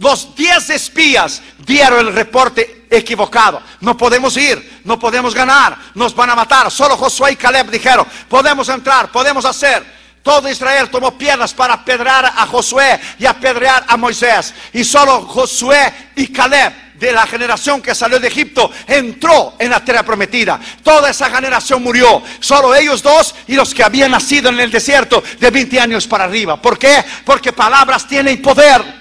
Los diez espías dieron el reporte equivocado. No podemos ir, no podemos ganar, nos van a matar. Solo Josué y Caleb dijeron, podemos entrar, podemos hacer. Todo Israel tomó piedras para apedrear a Josué y apedrear a Moisés. Y solo Josué y Caleb de la generación que salió de Egipto entró en la tierra prometida. Toda esa generación murió. Solo ellos dos y los que habían nacido en el desierto de 20 años para arriba. ¿Por qué? Porque palabras tienen poder.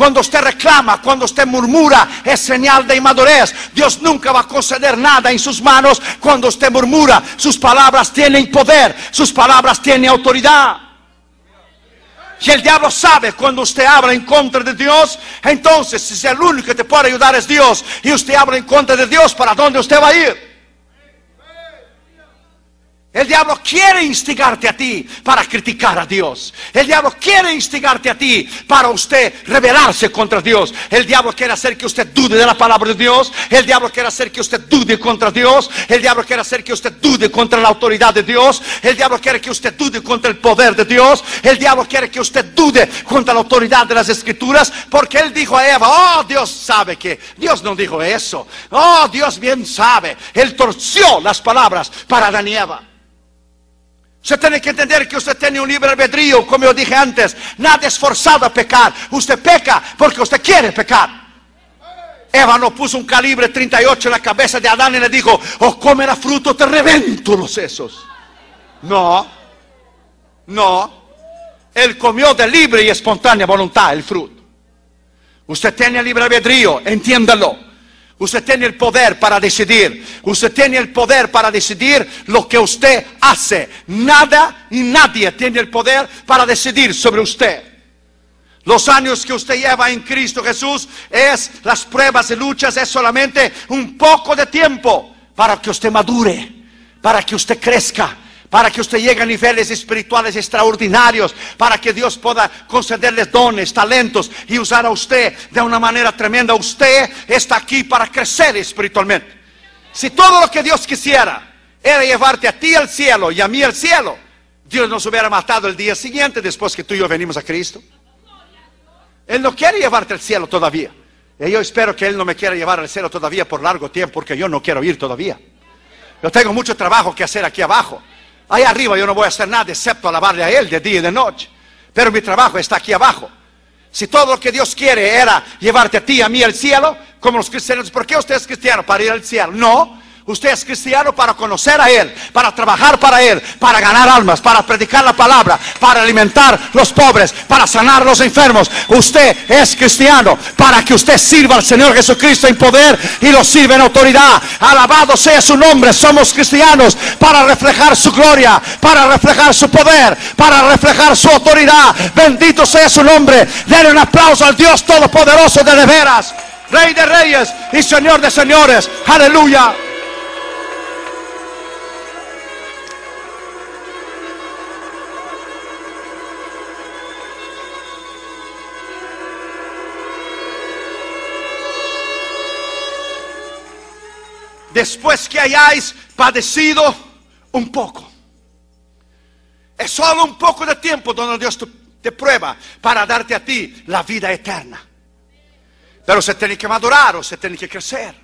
Cuando usted reclama, cuando usted murmura, es señal de inmadurez. Dios nunca va a conceder nada en sus manos cuando usted murmura. Sus palabras tienen poder, sus palabras tienen autoridad. Y el diablo sabe cuando usted habla en contra de Dios, entonces si el único que te puede ayudar es Dios y usted habla en contra de Dios, ¿para dónde usted va a ir? El diablo quiere instigarte a ti para criticar a Dios. El diablo quiere instigarte a ti para usted rebelarse contra Dios. El diablo quiere hacer que usted dude de la palabra de Dios. El diablo quiere hacer que usted dude contra Dios. El diablo quiere hacer que usted dude contra la autoridad de Dios. El diablo quiere que usted dude contra el poder de Dios. El diablo quiere que usted dude contra la autoridad de las escrituras. Porque él dijo a Eva, oh Dios sabe que Dios no dijo eso. Oh Dios bien sabe. Él torció las palabras para Daniel. Usted tiene que entender que usted tiene un libre albedrío, como yo dije antes. Nada es forzado a pecar. Usted peca porque usted quiere pecar. Eva no puso un calibre 38 en la cabeza de Adán y le dijo, o oh, comerá fruto, te revento los sesos. No, no. Él comió de libre y espontánea voluntad el fruto. Usted tiene libre albedrío, entiéndalo. Usted tiene el poder para decidir. Usted tiene el poder para decidir lo que usted hace. Nada y nadie tiene el poder para decidir sobre usted. Los años que usted lleva en Cristo Jesús es las pruebas y luchas, es solamente un poco de tiempo para que usted madure, para que usted crezca, para que usted llegue a niveles espirituales extraordinarios, para que Dios pueda concederles dones, talentos y usar a usted de una manera tremenda. Usted está aquí para crecer espiritualmente. Si todo lo que Dios quisiera era llevarte a ti al cielo y a mí al cielo, Dios nos hubiera matado el día siguiente después que tú y yo venimos a Cristo. Él no quiere llevarte al cielo todavía. Y yo espero que Él no me quiera llevar al cielo todavía por largo tiempo, porque yo no quiero ir todavía. Yo tengo mucho trabajo que hacer aquí abajo. Ahí arriba yo no voy a hacer nada excepto alabarle a Él de día y de noche. Pero mi trabajo está aquí abajo. Si todo lo que Dios quiere era llevarte a ti y a mí al cielo, como los cristianos, ¿por qué usted es cristiano? Para ir al cielo. No, Usted es cristiano para conocer a Él, para trabajar para Él, para ganar almas, para predicar la palabra, para alimentar los pobres, para sanar los enfermos. Usted es cristiano para que usted sirva al Señor Jesucristo en poder y lo sirva en autoridad. Alabado sea su nombre. Somos cristianos para reflejar su gloria, para reflejar su poder, para reflejar su autoridad. Bendito sea su nombre. Denle un aplauso al Dios Todopoderoso de de veras. Rey de reyes y Señor de señores. Aleluya. Después que hayáis padecido un poco. Es solo un poco de tiempo donde Dios te, prueba para darte a ti la vida eterna. Pero se tiene que madurar o se tiene que crecer.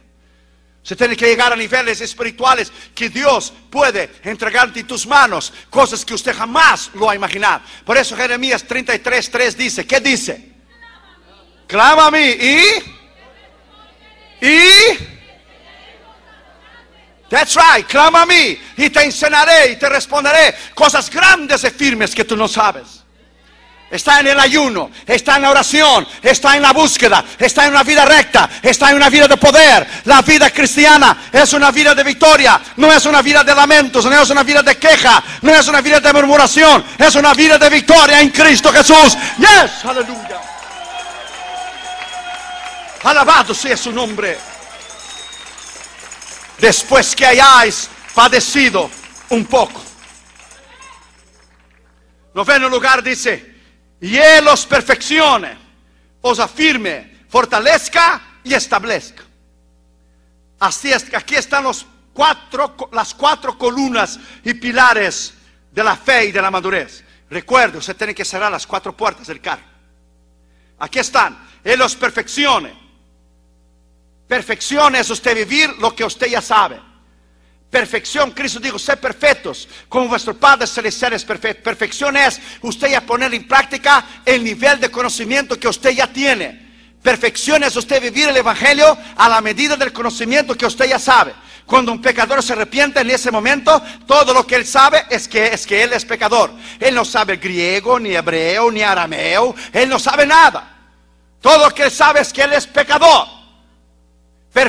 Se tiene que llegar a niveles espirituales que Dios puede entregarte en tus manos, cosas que usted jamás lo ha imaginado. Por eso Jeremías 33, 3 dice, ¿qué dice? Clama a mí y... Y... That's right, clama a mí y te enseñaré y te responderé cosas grandes y firmes que tú no sabes. Está en el ayuno, está en la oración, está en la búsqueda, está en una vida recta, está en una vida de poder. La vida cristiana es una vida de victoria, no es una vida de lamentos, no es una vida de queja, no es una vida de murmuración, es una vida de victoria en Cristo Jesús. Yes, aleluya. Alabado sea su nombre después que hayáis padecido un poco. Noveno lugar dice, y Él os perfeccione, os afirme, fortalezca y establezca. Así es que aquí están los cuatro, las cuatro columnas y pilares de la fe y de la madurez. Recuerde, usted tiene que cerrar las cuatro puertas del carro. Aquí están. Él os perfeccione, Perfección es usted vivir lo que usted ya sabe. Perfección, Cristo dijo, sé perfectos, como vuestro Padre Celestial es perfecto. Perfección es usted ya poner en práctica el nivel de conocimiento que usted ya tiene. Perfección es usted vivir el Evangelio a la medida del conocimiento que usted ya sabe. Cuando un pecador se arrepiente en ese momento, todo lo que él sabe es que, es que él es pecador. Él no sabe griego, ni hebreo, ni arameo. Él no sabe nada. Todo lo que él sabe es que él es pecador.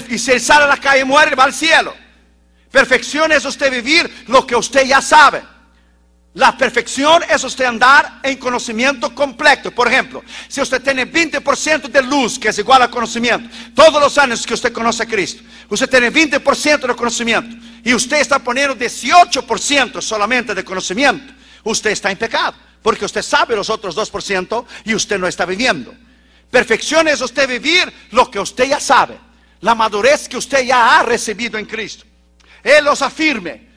Y si sale a la calle y muere, va al cielo. Perfección es usted vivir lo que usted ya sabe. La perfección es usted andar en conocimiento completo. Por ejemplo, si usted tiene 20% de luz, que es igual a conocimiento, todos los años que usted conoce a Cristo, usted tiene 20% de conocimiento y usted está poniendo 18% solamente de conocimiento, usted está en pecado, porque usted sabe los otros 2% y usted no está viviendo. Perfección es usted vivir lo que usted ya sabe la madurez que usted ya ha recibido en Cristo. Él los afirme.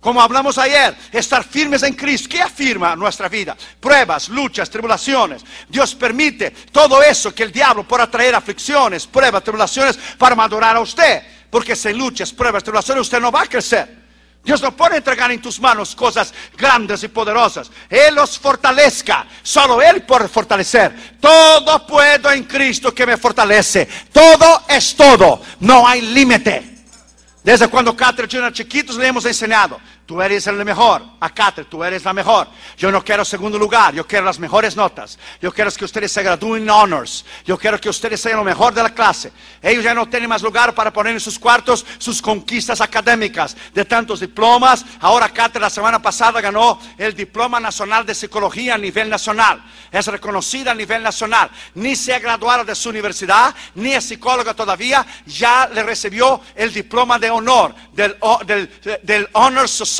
Como hablamos ayer, estar firmes en Cristo. ¿Qué afirma nuestra vida? Pruebas, luchas, tribulaciones. Dios permite todo eso que el diablo por traer aflicciones, pruebas, tribulaciones para madurar a usted. Porque sin luchas, pruebas, tribulaciones usted no va a crecer. Dios no puede entregar en tus manos cosas grandes y poderosas. Él los fortalezca. Solo Él puede fortalecer. Todo puedo en Cristo que me fortalece. Todo es todo. No hay límite. Desde cuando Catherine chiquitos le hemos enseñado. Tú eres el mejor. Acate, tú eres la mejor. Yo no quiero segundo lugar, yo quiero las mejores notas. Yo quiero que ustedes se gradúen honors. Yo quiero que ustedes sean lo mejor de la clase. Ellos ya no tienen más lugar para poner en sus cuartos sus conquistas académicas de tantos diplomas. Ahora Acate la semana pasada ganó el Diploma Nacional de Psicología a nivel nacional. Es reconocida a nivel nacional. Ni se ha graduado de su universidad, ni es psicóloga todavía. Ya le recibió el diploma de honor del, del Honor Society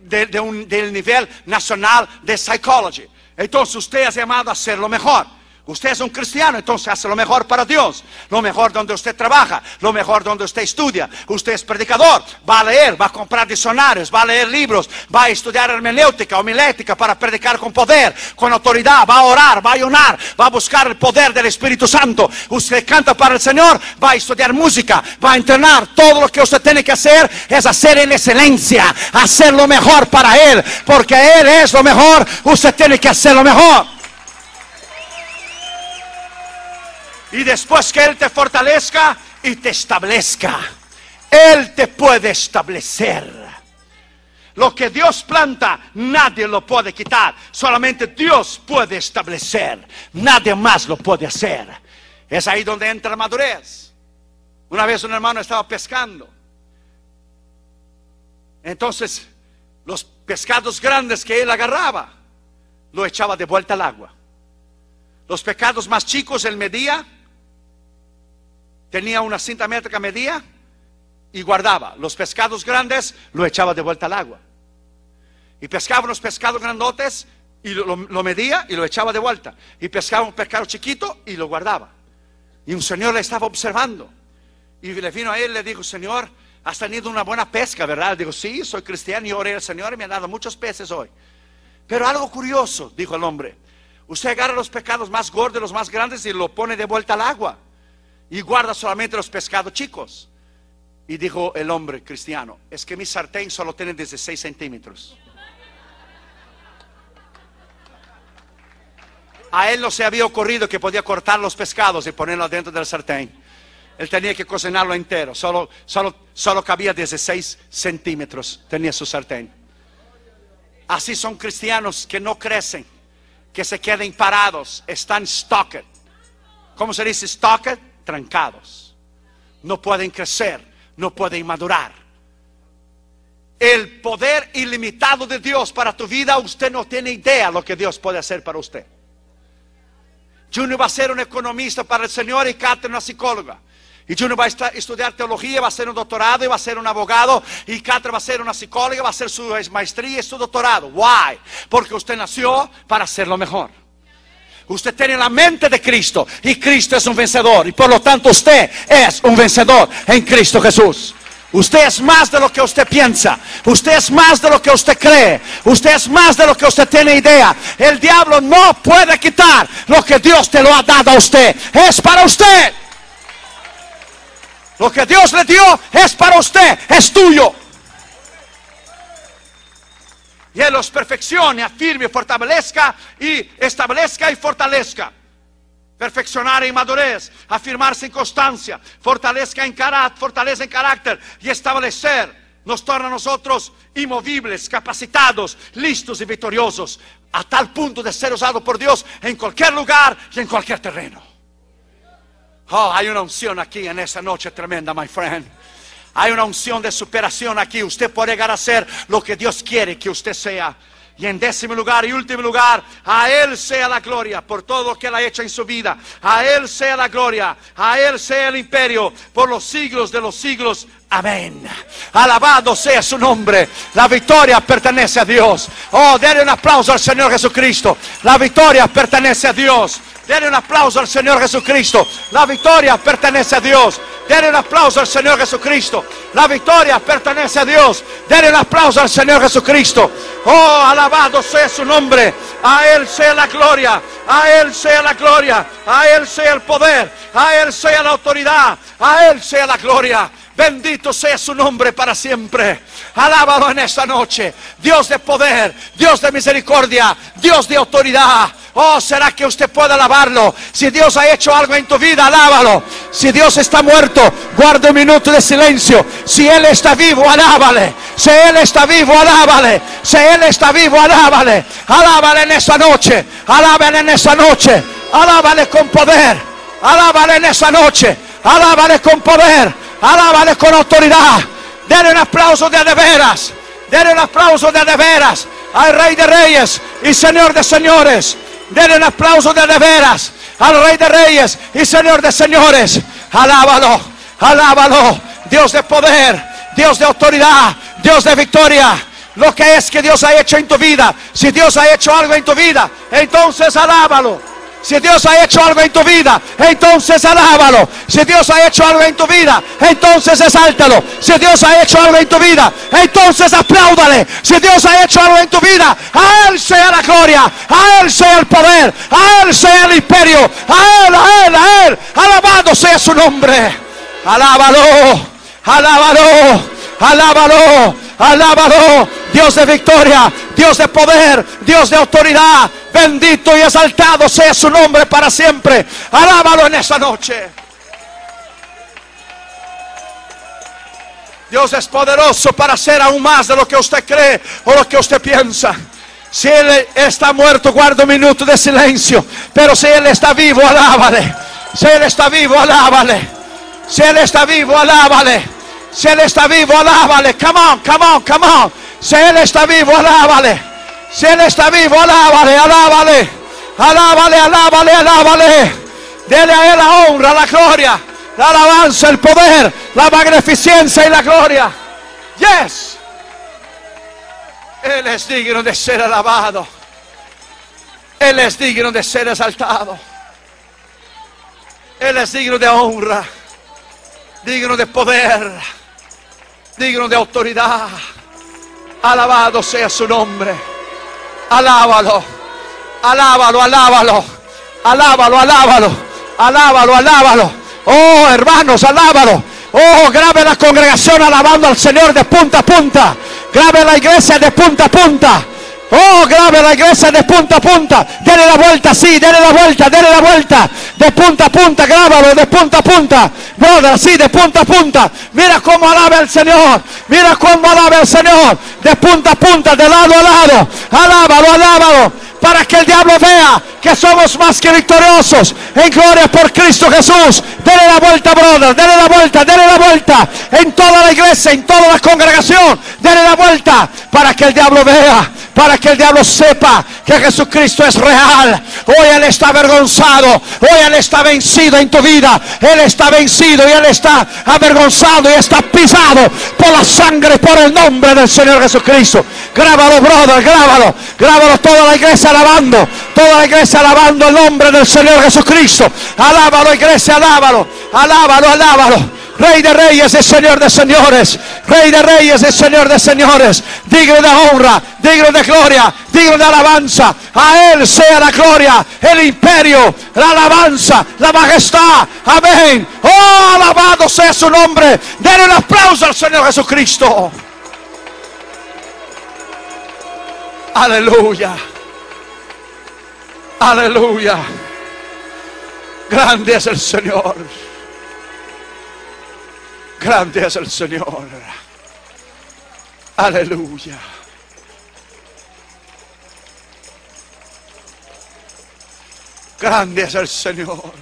del nivel nacional de Psychology. Entonces usted es llamado a hacer lo mejor. Usted es un cristiano, entonces hace lo mejor para Dios, lo mejor donde usted trabaja, lo mejor donde usted estudia. Usted es predicador, va a leer, va a comprar diccionarios, va a leer libros, va a estudiar hermenéutica, homilética para predicar con poder, con autoridad, va a orar, va a ayunar, va a buscar el poder del Espíritu Santo. Usted canta para el Señor, va a estudiar música, va a entrenar. Todo lo que usted tiene que hacer es hacer en excelencia, hacer lo mejor para Él, porque Él es lo mejor. Usted tiene que hacer lo mejor. Y después que Él te fortalezca y te establezca, Él te puede establecer. Lo que Dios planta, nadie lo puede quitar. Solamente Dios puede establecer. Nadie más lo puede hacer. Es ahí donde entra la madurez. Una vez un hermano estaba pescando. Entonces, los pescados grandes que él agarraba, lo echaba de vuelta al agua. Los pecados más chicos él medía tenía una cinta métrica, medía y guardaba. Los pescados grandes lo echaba de vuelta al agua. Y pescaba unos pescados grandotes y lo, medía y lo echaba de vuelta. Y pescaba un pescado chiquito y lo guardaba. Y un señor le estaba observando. Y le vino a él y le dijo, Señor, has tenido una buena pesca, ¿verdad? Digo, sí, soy cristiano y oré al Señor y me ha dado muchos peces hoy. Pero algo curioso, dijo el hombre. Usted agarra los pecados más gordos, los más grandes y lo pone de vuelta al agua y guarda solamente los pescados chicos. Y dijo el hombre cristiano, es que mi sartén solo tiene 16 centímetros. A él no se había ocurrido que podía cortar los pescados y ponerlos dentro del sartén. Él tenía que cocinarlo entero. Solo, solo, solo cabía 16 centímetros. Tenía su sartén. Así son cristianos que no crecen, que se queden parados, están stocked. ¿Cómo se dice stocked? Trancados. No pueden crecer, no pueden madurar. El poder ilimitado de Dios para tu vida, usted no tiene idea lo que Dios puede hacer para usted. Junior va a ser un economista para el Señor y Catherine una psicóloga. Y Junior va a estudiar teología, va a ser un doctorado y va a ser un abogado. Y Catherine va a ser una psicóloga, va a hacer su maestría y su doctorado. Why? Porque usted nació para ser lo mejor. Usted tiene la mente de Cristo y Cristo es un vencedor. Y por lo tanto usted es un vencedor en Cristo Jesús. Usted es más de lo que usted piensa. Usted es más de lo que usted cree. Usted es más de lo que usted tiene idea. El diablo no puede quitar lo que Dios te lo ha dado a usted. Es para usted. Lo que Dios le dio es para usted. Es tuyo y Él los perfeccione, afirme, fortalezca y establezca y fortalezca. Perfeccionar en madurez, afirmarse en constancia, fortalezca en carácter, fortaleza en carácter y establecer nos torna a nosotros inmovibles, capacitados, listos y victoriosos, a tal punto de ser usado por Dios en cualquier lugar y en cualquier terreno. Oh, hay una unción aquí en esa noche tremenda, my friend. Hay una unción de superación aquí. Usted puede llegar a ser lo que Dios quiere que usted sea. Y en décimo lugar y último lugar, a Él sea la gloria por todo lo que Él ha hecho en su vida. A Él sea la gloria, a Él sea el imperio por los siglos de los siglos. Amén. Alabado sea su nombre. La victoria pertenece a Dios. Oh, denle un aplauso al Señor Jesucristo. La victoria pertenece a Dios. Denle un aplauso al Señor Jesucristo. La victoria pertenece a Dios. Denle un aplauso al Señor Jesucristo. La victoria pertenece a Dios. Denle un aplauso al Señor Jesucristo. Oh, alabado sea su nombre. A Él sea la gloria. A Él sea la gloria. A Él sea el poder. A Él sea la autoridad. A Él sea la gloria. Bendito sea su nombre para siempre. Alábalo en esta noche. Dios de poder, Dios de misericordia, Dios de autoridad. Oh, ¿será que usted puede alabarlo? Si Dios ha hecho algo en tu vida, alábalo. Si Dios está muerto, guarda un minuto de silencio. Si Él está vivo, alábale. Si Él está vivo, alábale. Si Él está vivo, alábale. Alábale en esa noche. Alábale en esa noche. Alábale con poder. Alábale en esa noche. Alábale con poder. Alábale con autoridad. Denle un aplauso de veras. Denle un aplauso de veras al Rey de Reyes y Señor de Señores. Denle un aplauso de de veras al Rey de Reyes y Señor de Señores. Alábalo, alábalo. Dios de poder, Dios de autoridad, Dios de victoria. Lo que es que Dios ha hecho en tu vida. Si Dios ha hecho algo en tu vida, entonces alábalo. Si Dios ha hecho algo en tu vida, entonces alábalo. Si Dios ha hecho algo en tu vida, entonces exáltalo. Si Dios ha hecho algo en tu vida, entonces apláudale. Si Dios ha hecho algo en tu vida, a Él sea la gloria, a Él sea el poder, a Él sea el imperio, a Él, a Él, a Él. Alabado sea su nombre. Alábalo, alábalo, alábalo, alábalo. Dios de victoria, Dios de poder, Dios de autoridad. Bendito y exaltado sea su nombre para siempre. Alábalo en esa noche. Dios es poderoso para hacer aún más de lo que usted cree o lo que usted piensa. Si Él está muerto, guarda un minuto de silencio. Pero si Él está vivo, alábale. Si Él está vivo, alábale. Si Él está vivo, alábale. Si Él está vivo, alábale. Come on, come on, come on. Si Él está vivo, alábale. Si Él está vivo, alábale, alábale. Alábale, alábale, alábale. Dele a Él la honra, la gloria, la alabanza, el poder, la magnificencia y la gloria. Yes. Él es digno de ser alabado. Él es digno de ser exaltado. Él es digno de honra, digno de poder, digno de autoridad. Alabado sea su nombre. Alábalo, alábalo, alábalo, alábalo, alábalo, alábalo, alábalo. Oh, hermanos, alábalo. Oh, grabe la congregación alabando al Señor de punta a punta. Grabe la iglesia de punta a punta. Oh, grabe la iglesia de punta a punta. Dele la vuelta, sí, dele la vuelta, dele la vuelta. De punta a punta, grábalo de punta a punta. Brother, sí, de punta a punta. Mira cómo alaba el Señor. Mira cómo alaba el Señor. De punta a punta, de lado a lado. Alábalo, alábalo. Para que el diablo vea que somos más que victoriosos en gloria por Cristo Jesús. Dele la vuelta, brother. Dele la vuelta, dele la vuelta. En toda la iglesia, en toda la congregación. Dele la vuelta para que el diablo vea para que el diablo sepa que Jesucristo es real. Hoy Él está avergonzado, hoy Él está vencido en tu vida. Él está vencido y Él está avergonzado y está pisado por la sangre, por el nombre del Señor Jesucristo. Grábalo, brother, grábalo, grábalo toda la iglesia alabando, toda la iglesia alabando el nombre del Señor Jesucristo. Alábalo, iglesia, alábalo, alábalo, alábalo. Rey de reyes y Señor de señores. Rey de reyes y Señor de señores. Digno de honra, digno de gloria, digno de alabanza. A Él sea la gloria, el imperio, la alabanza, la majestad. Amén. Oh, alabado sea su nombre. Denle un aplauso al Señor Jesucristo. Aleluya. Aleluya. Grande es el Señor. Grande es el Señor. Aleluya. Grande es el Señor.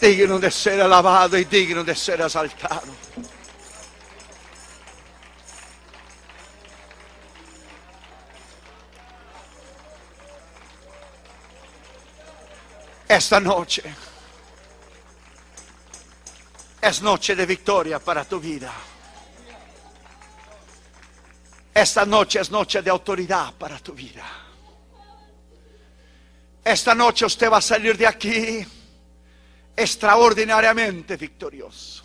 Digno de ser alabado y digno de ser exaltado. Esta noche es noche de victoria para tu vida. Esta noche es noche de autoridad para tu vida. Esta noche usted va a salir de aquí extraordinariamente victorioso.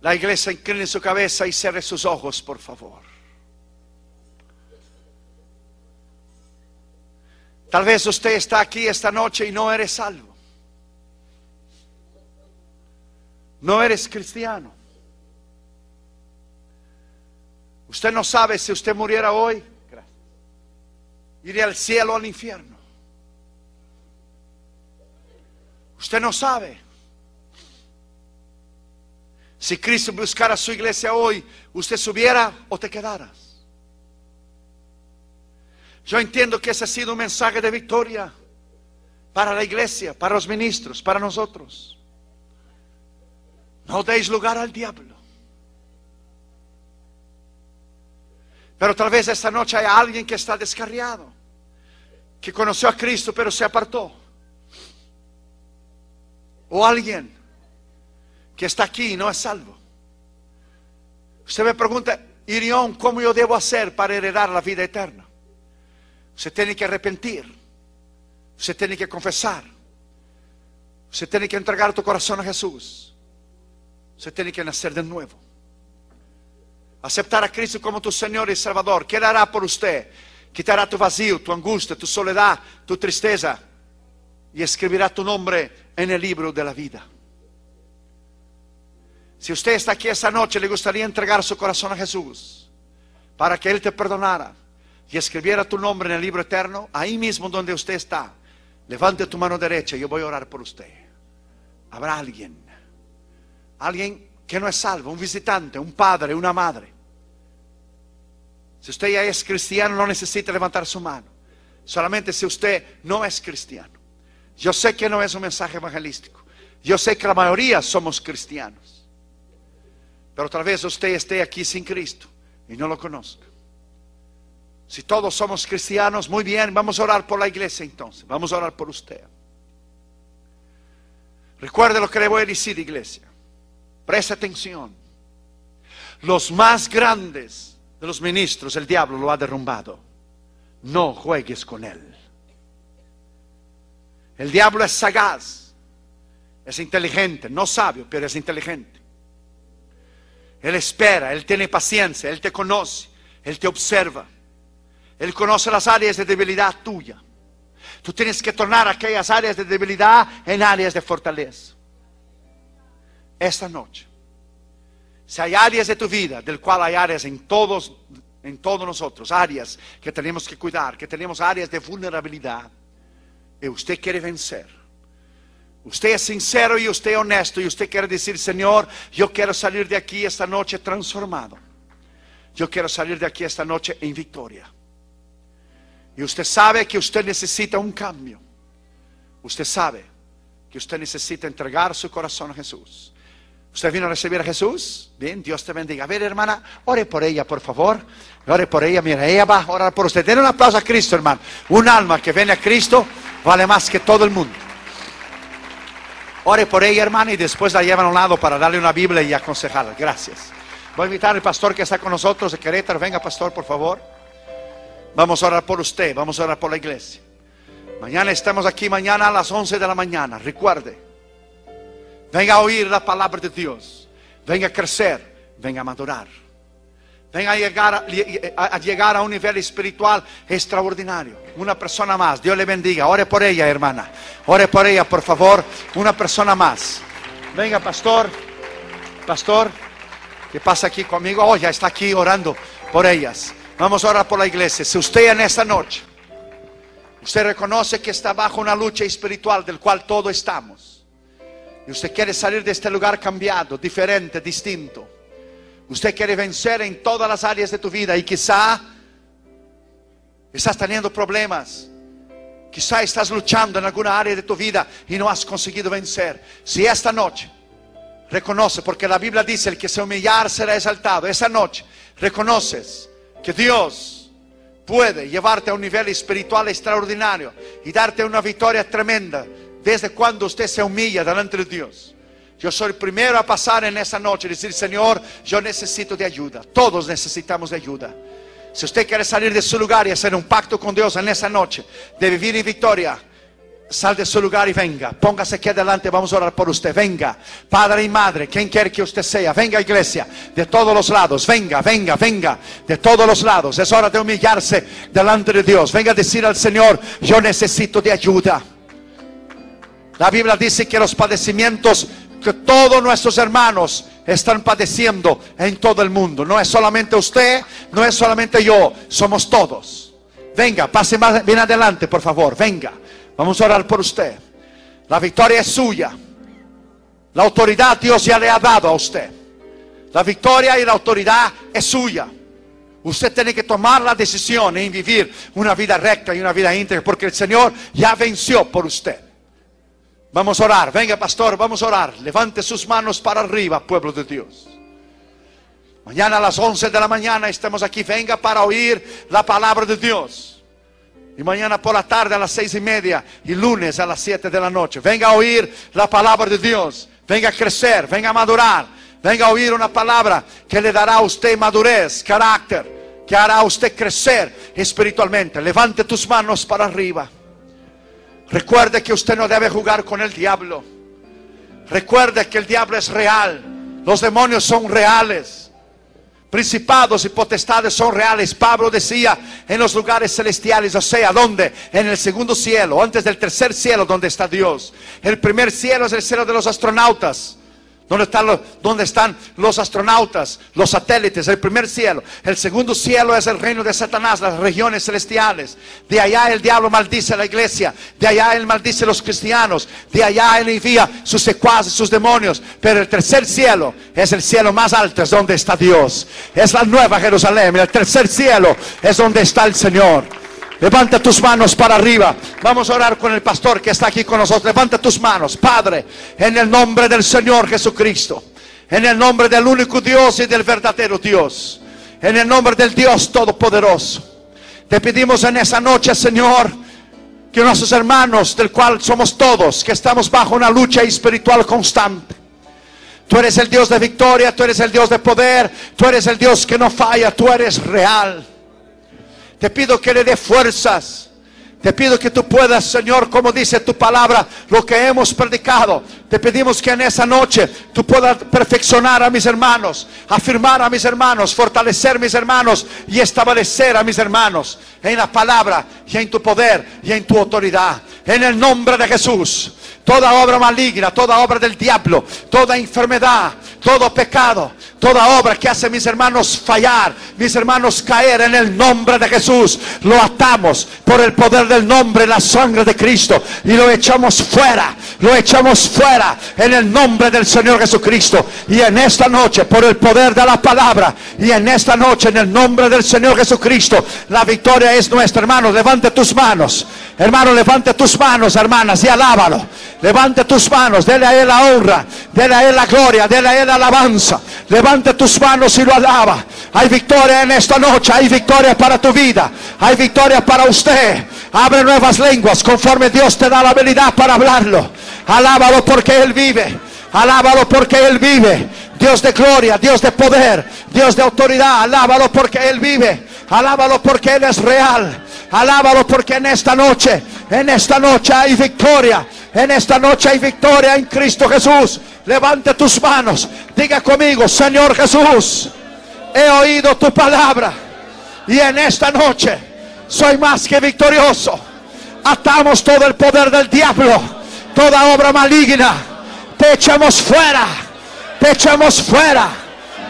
La iglesia incline su cabeza y cierre sus ojos, por favor. Tal vez usted está aquí esta noche y no eres salvo. No eres cristiano. Usted no sabe si usted muriera hoy. iré al cielo o al infierno. Usted no sabe. Si Cristo buscara su iglesia hoy, usted subiera o te quedaras. Yo entiendo que ese ha sido un mensaje de victoria para la iglesia, para los ministros, para nosotros. No deis lugar al diablo. Pero tal vez esta noche hay alguien que está descarriado, que conoció a Cristo pero se apartó. O alguien que está aquí y no es salvo. Usted me pregunta, Irión, ¿cómo yo debo hacer para heredar la vida eterna? Usted tiene que arrepentir. Usted tiene que confesar. Usted tiene que entregar tu corazón a Jesús. Usted tiene que nacer de nuevo. Aceptar a Cristo como tu Señor y Salvador. ¿Qué hará por usted? Quitará tu vacío, tu angustia, tu soledad, tu tristeza. Y escribirá tu nombre en el libro de la vida. Si usted está aquí esta noche, le gustaría entregar su corazón a Jesús para que Él te perdonara y escribiera tu nombre en el libro eterno, ahí mismo donde usted está, levante tu mano derecha, y yo voy a orar por usted. Habrá alguien, alguien que no es salvo, un visitante, un padre, una madre. Si usted ya es cristiano, no necesita levantar su mano. Solamente si usted no es cristiano. Yo sé que no es un mensaje evangelístico. Yo sé que la mayoría somos cristianos. Pero tal vez usted esté aquí sin Cristo y no lo conozca. Si todos somos cristianos, muy bien, vamos a orar por la iglesia entonces. Vamos a orar por usted. Recuerde lo que le voy a decir, iglesia. Presta atención. Los más grandes de los ministros, el diablo lo ha derrumbado. No juegues con él. El diablo es sagaz, es inteligente, no sabio, pero es inteligente. Él espera, Él tiene paciencia, Él te conoce, Él te observa. Él conoce las áreas de debilidad tuya. Tú tienes que tornar aquellas áreas de debilidad en áreas de fortaleza. Esta noche, si hay áreas de tu vida, del cual hay áreas en todos, en todos nosotros, áreas que tenemos que cuidar, que tenemos áreas de vulnerabilidad, y usted quiere vencer. Usted es sincero y usted es honesto y usted quiere decir, Señor, yo quiero salir de aquí esta noche transformado. Yo quiero salir de aquí esta noche en victoria. Y usted sabe que usted necesita un cambio. Usted sabe que usted necesita entregar su corazón a Jesús. ¿Usted vino a recibir a Jesús? Bien, Dios te bendiga. A ver, hermana, ore por ella, por favor. Ore por ella, mira, ella va a orar por usted. Den un aplauso a Cristo, hermano. Un alma que viene a Cristo vale más que todo el mundo. Ore por ella, hermana, y después la llevan a un lado para darle una Biblia y aconsejarla. Gracias. Voy a invitar al pastor que está con nosotros de Querétaro. Venga, pastor, por favor. Vamos a orar por usted, vamos a orar por la iglesia. Mañana estamos aquí, mañana a las 11 de la mañana. Recuerde, venga a oír la palabra de Dios. Venga a crecer, venga a madurar. Venga a llegar a, un nivel espiritual extraordinario. Una persona más, Dios le bendiga. Ore por ella, hermana. Ore por ella, por favor. Una persona más. Venga, pastor. Pastor, ¿qué pasa aquí conmigo? Oh, ya está aquí orando por ellas. Vamos a orar por la iglesia. Si usted en esta noche, usted reconoce que está bajo una lucha espiritual del cual todos estamos, y usted quiere salir de este lugar cambiado, diferente, distinto, usted quiere vencer en todas las áreas de tu vida y quizá estás teniendo problemas, quizá estás luchando en alguna área de tu vida y no has conseguido vencer. Si esta noche reconoce, porque la Biblia dice, el que se humillar será exaltado, esa noche reconoces que Dios puede llevarte a un nivel espiritual extraordinario y darte una victoria tremenda desde cuando usted se humilla delante de Dios. Yo soy el primero a pasar en esa noche y decir, Señor, yo necesito de ayuda. Todos necesitamos de ayuda. Si usted quiere salir de su lugar y hacer un pacto con Dios en esa noche, de vivir en victoria, Sal de su lugar y venga. Póngase aquí adelante, vamos a orar por usted. Venga, padre y madre, quien quiera que usted sea. Venga, iglesia, de todos los lados. Venga, venga, venga, de todos los lados. Es hora de humillarse delante de Dios. Venga a decir al Señor, yo necesito de ayuda. La Biblia dice que los padecimientos que todos nuestros hermanos están padeciendo en todo el mundo. No es solamente usted, no es solamente yo, somos todos. Venga, pase más bien adelante, por favor. Venga. Vamos a orar por usted. La victoria es suya. La autoridad Dios ya le ha dado a usted. La victoria y la autoridad es suya. Usted tiene que tomar la decisión en vivir una vida recta y una vida íntegra porque el Señor ya venció por usted. Vamos a orar. Venga, pastor, vamos a orar. Levante sus manos para arriba, pueblo de Dios. Mañana a las 11 de la mañana estamos aquí. Venga para oír la palabra de Dios. Y mañana por la tarde a las seis y media y lunes a las 7 de la noche. Venga a oír la palabra de Dios. Venga a crecer, venga a madurar. Venga a oír una palabra que le dará a usted madurez, carácter, que hará a usted crecer espiritualmente. Levante tus manos para arriba. Recuerde que usted no debe jugar con el diablo. Recuerde que el diablo es real. Los demonios son reales. Principados y potestades son reales. Pablo decía en los lugares celestiales, o sea, ¿dónde? En el segundo cielo, antes del tercer cielo donde está Dios. El primer cielo es el cielo de los astronautas. ¿Dónde están, los, están los astronautas, los satélites, el primer cielo? El segundo cielo es el reino de Satanás, las regiones celestiales. De allá el diablo maldice a la iglesia. De allá él maldice a los cristianos. De allá él envía sus secuaces, sus demonios. Pero el tercer cielo es el cielo más alto, es donde está Dios. Es la nueva Jerusalén. El tercer cielo es donde está el Señor. Levanta tus manos para arriba. Vamos a orar con el pastor que está aquí con nosotros. Levanta tus manos, Padre, en el nombre del Señor Jesucristo. En el nombre del único Dios y del verdadero Dios. En el nombre del Dios Todopoderoso. Te pedimos en esa noche, Señor, que nuestros hermanos, del cual somos todos, que estamos bajo una lucha espiritual constante. Tú eres el Dios de victoria, tú eres el Dios de poder, tú eres el Dios que no falla, tú eres real. Te pido que le dé fuerzas. Te pido que tú puedas, Señor, como dice tu palabra, lo que hemos predicado. Te pedimos que en esa noche tú puedas perfeccionar a mis hermanos, afirmar a mis hermanos, fortalecer a mis hermanos y establecer a mis hermanos en la palabra y en tu poder y en tu autoridad. En el nombre de Jesús. Toda obra maligna, toda obra del diablo, toda enfermedad, todo pecado, toda obra que hace mis hermanos fallar, mis hermanos caer en el nombre de Jesús, lo atamos por el poder del nombre, la sangre de Cristo y lo echamos fuera, lo echamos fuera en el nombre del Señor Jesucristo. Y en esta noche, por el poder de la palabra, y en esta noche, en el nombre del Señor Jesucristo, la victoria es nuestra, hermano. Levante tus manos, hermano, levante tus manos, hermanas, y alábalo. Levante tus manos, dele a Él la honra, dele a Él la gloria, dele a Él la alabanza. Levante tus manos y lo alaba. Hay victoria en esta noche, hay victoria para tu vida, hay victoria para usted. Abre nuevas lenguas conforme Dios te da la habilidad para hablarlo. Alábalo porque Él vive. Alábalo porque Él vive. Dios de gloria, Dios de poder, Dios de autoridad. Alábalo porque Él vive. Alábalo porque Él es real. Alábalo porque en esta noche, en esta noche hay victoria. En esta noche hay victoria en Cristo Jesús. Levante tus manos. Diga conmigo, Señor Jesús, he oído tu palabra. Y en esta noche soy más que victorioso. Atamos todo el poder del diablo. Toda obra maligna. Te echamos fuera. Te echamos fuera.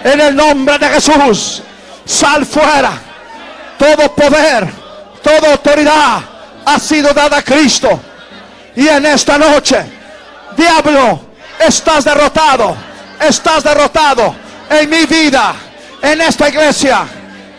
En el nombre de Jesús. Sal fuera. Todo poder. Toda autoridad ha sido dada a Cristo y en esta noche, diablo, estás derrotado. Estás derrotado en mi vida, en esta iglesia,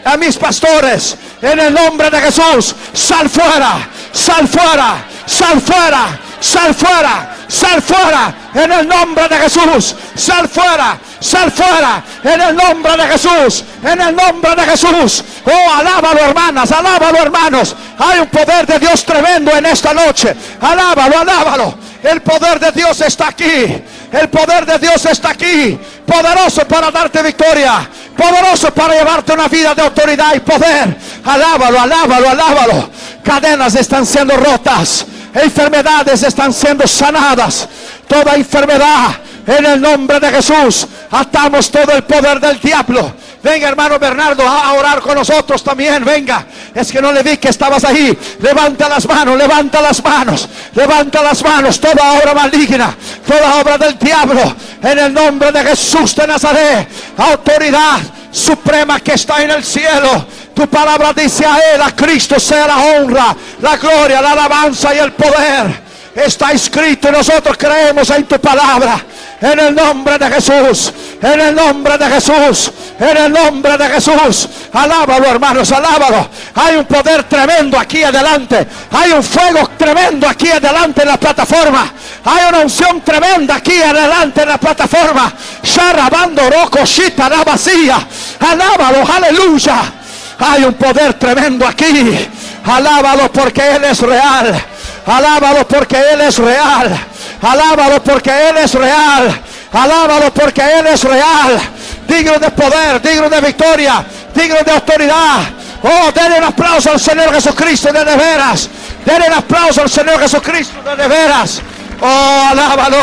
a mis pastores, en el nombre de Jesús. Sal fuera, sal fuera, sal fuera, sal fuera, sal fuera, en el nombre de Jesús. Sal fuera, sal fuera, en el nombre de Jesús, en el nombre de Jesús. Oh, alábalo hermanas, alábalo hermanos. Hay un poder de Dios tremendo en esta noche. Alábalo, alábalo. El poder de Dios está aquí. El poder de Dios está aquí. Poderoso para darte victoria. Poderoso para llevarte una vida de autoridad y poder. Alábalo, alábalo, alábalo. Cadenas están siendo rotas. Enfermedades están siendo sanadas. Toda enfermedad en el nombre de Jesús. Atamos todo el poder del diablo. Venga, hermano Bernardo, a orar con nosotros también. Venga, es que no le vi que estabas ahí. Levanta las manos, levanta las manos, levanta las manos. Toda obra maligna, toda obra del diablo, en el nombre de Jesús de Nazaret. Autoridad suprema que está en el cielo. Tu palabra dice a Él, a Cristo sea la honra, la gloria, la alabanza y el poder. Está escrito y nosotros creemos en tu palabra. En el nombre de Jesús. En el nombre de Jesús. En el nombre de Jesús. Alábalo, hermanos, alábalo. Hay un poder tremendo aquí adelante. Hay un fuego tremendo aquí adelante en la plataforma. Hay una unción tremenda aquí adelante en la plataforma. Sharabando roco, shita, la vacía. Alábalo, aleluya. Hay un poder tremendo aquí. Alábalo porque Él es real. Alábalo porque Él es real. Alábalo porque Él es real. Alábalo porque Él es real. Digno de poder, digno de victoria, digno de autoridad. Oh, denle un aplauso al Señor Jesucristo de, veras. Denle un aplauso al Señor Jesucristo de veras. Oh, alábalo.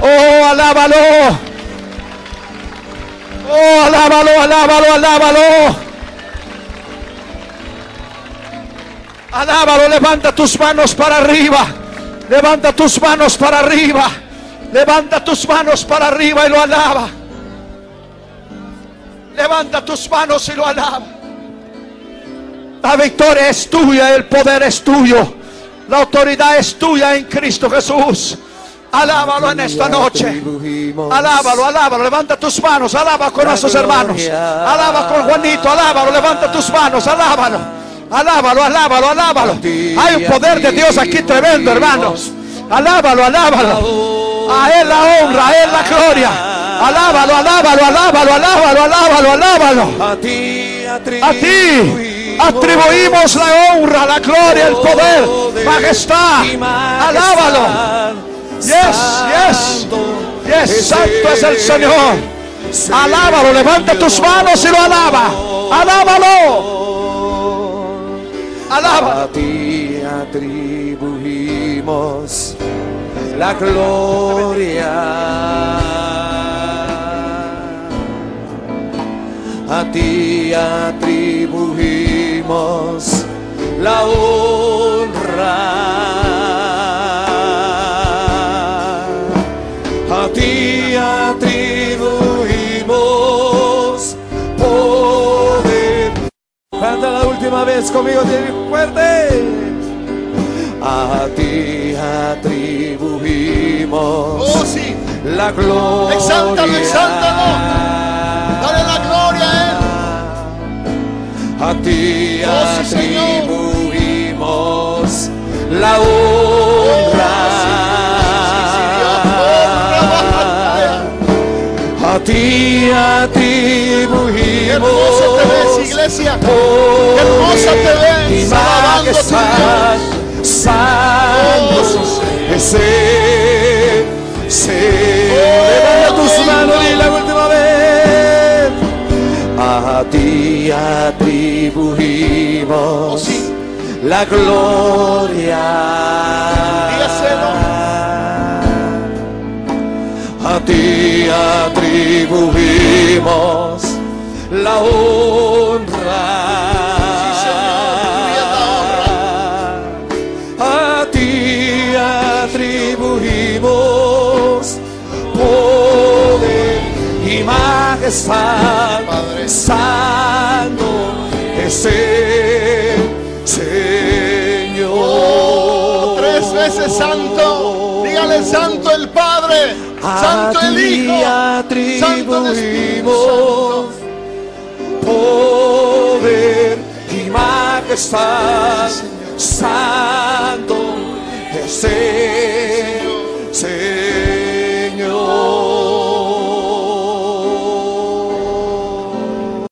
Oh, alábalo. Oh, alábalo, alábalo, alábalo. Alábalo, levanta tus manos para arriba. Levanta tus manos para arriba. Levanta tus manos para arriba y lo alaba. Levanta tus manos y lo alaba. La victoria es tuya, el poder es tuyo. La autoridad es tuya en Cristo Jesús. Alábalo en esta noche. Alábalo, alábalo. Levanta tus manos. Alaba con nuestros hermanos. Alaba con Juanito. Alábalo. Levanta tus manos. Alábalo. Alábalo, alábalo, alábalo. Hay un poder de Dios aquí tremendo, hermanos. Alábalo, alábalo. A Él la honra, a Él la gloria. Alábalo, alábalo, alábalo, alábalo, alábalo, alábalo. A ti, A ti atribuimos la honra, la gloria, el poder, majestad. Alábalo. Yes, yes. Yes, santo es el Señor. Alábalo, levanta tus manos y lo alaba. Alábalo. Alábalo. A ti atribuimos la gloria. A ti atribuimos la honra. Última vez conmigo, fuerte. A ti atribuimos Oh, sí. la gloria. Exáltalo, exáltalo. Dale la gloria a A Él. ti Oh, sí, Señor. atribuimos la honra. A ti Qué hermosa te ves, iglesia. Hermosa te ves. Alabando a santo Oh, Él, Señor. Oh, Levanta tus manos y la última vez. A ti atribuimos Oh, sí. la gloria. Dígaselo. A ti atribuimos la honra. A ti atribuimos poder y majestad. Padre. Santo es el Señor. Oh, tres veces santo. Dígale santo el Padre. Santo el Hijo contribuimos. Poder y majestad, santo es Señor.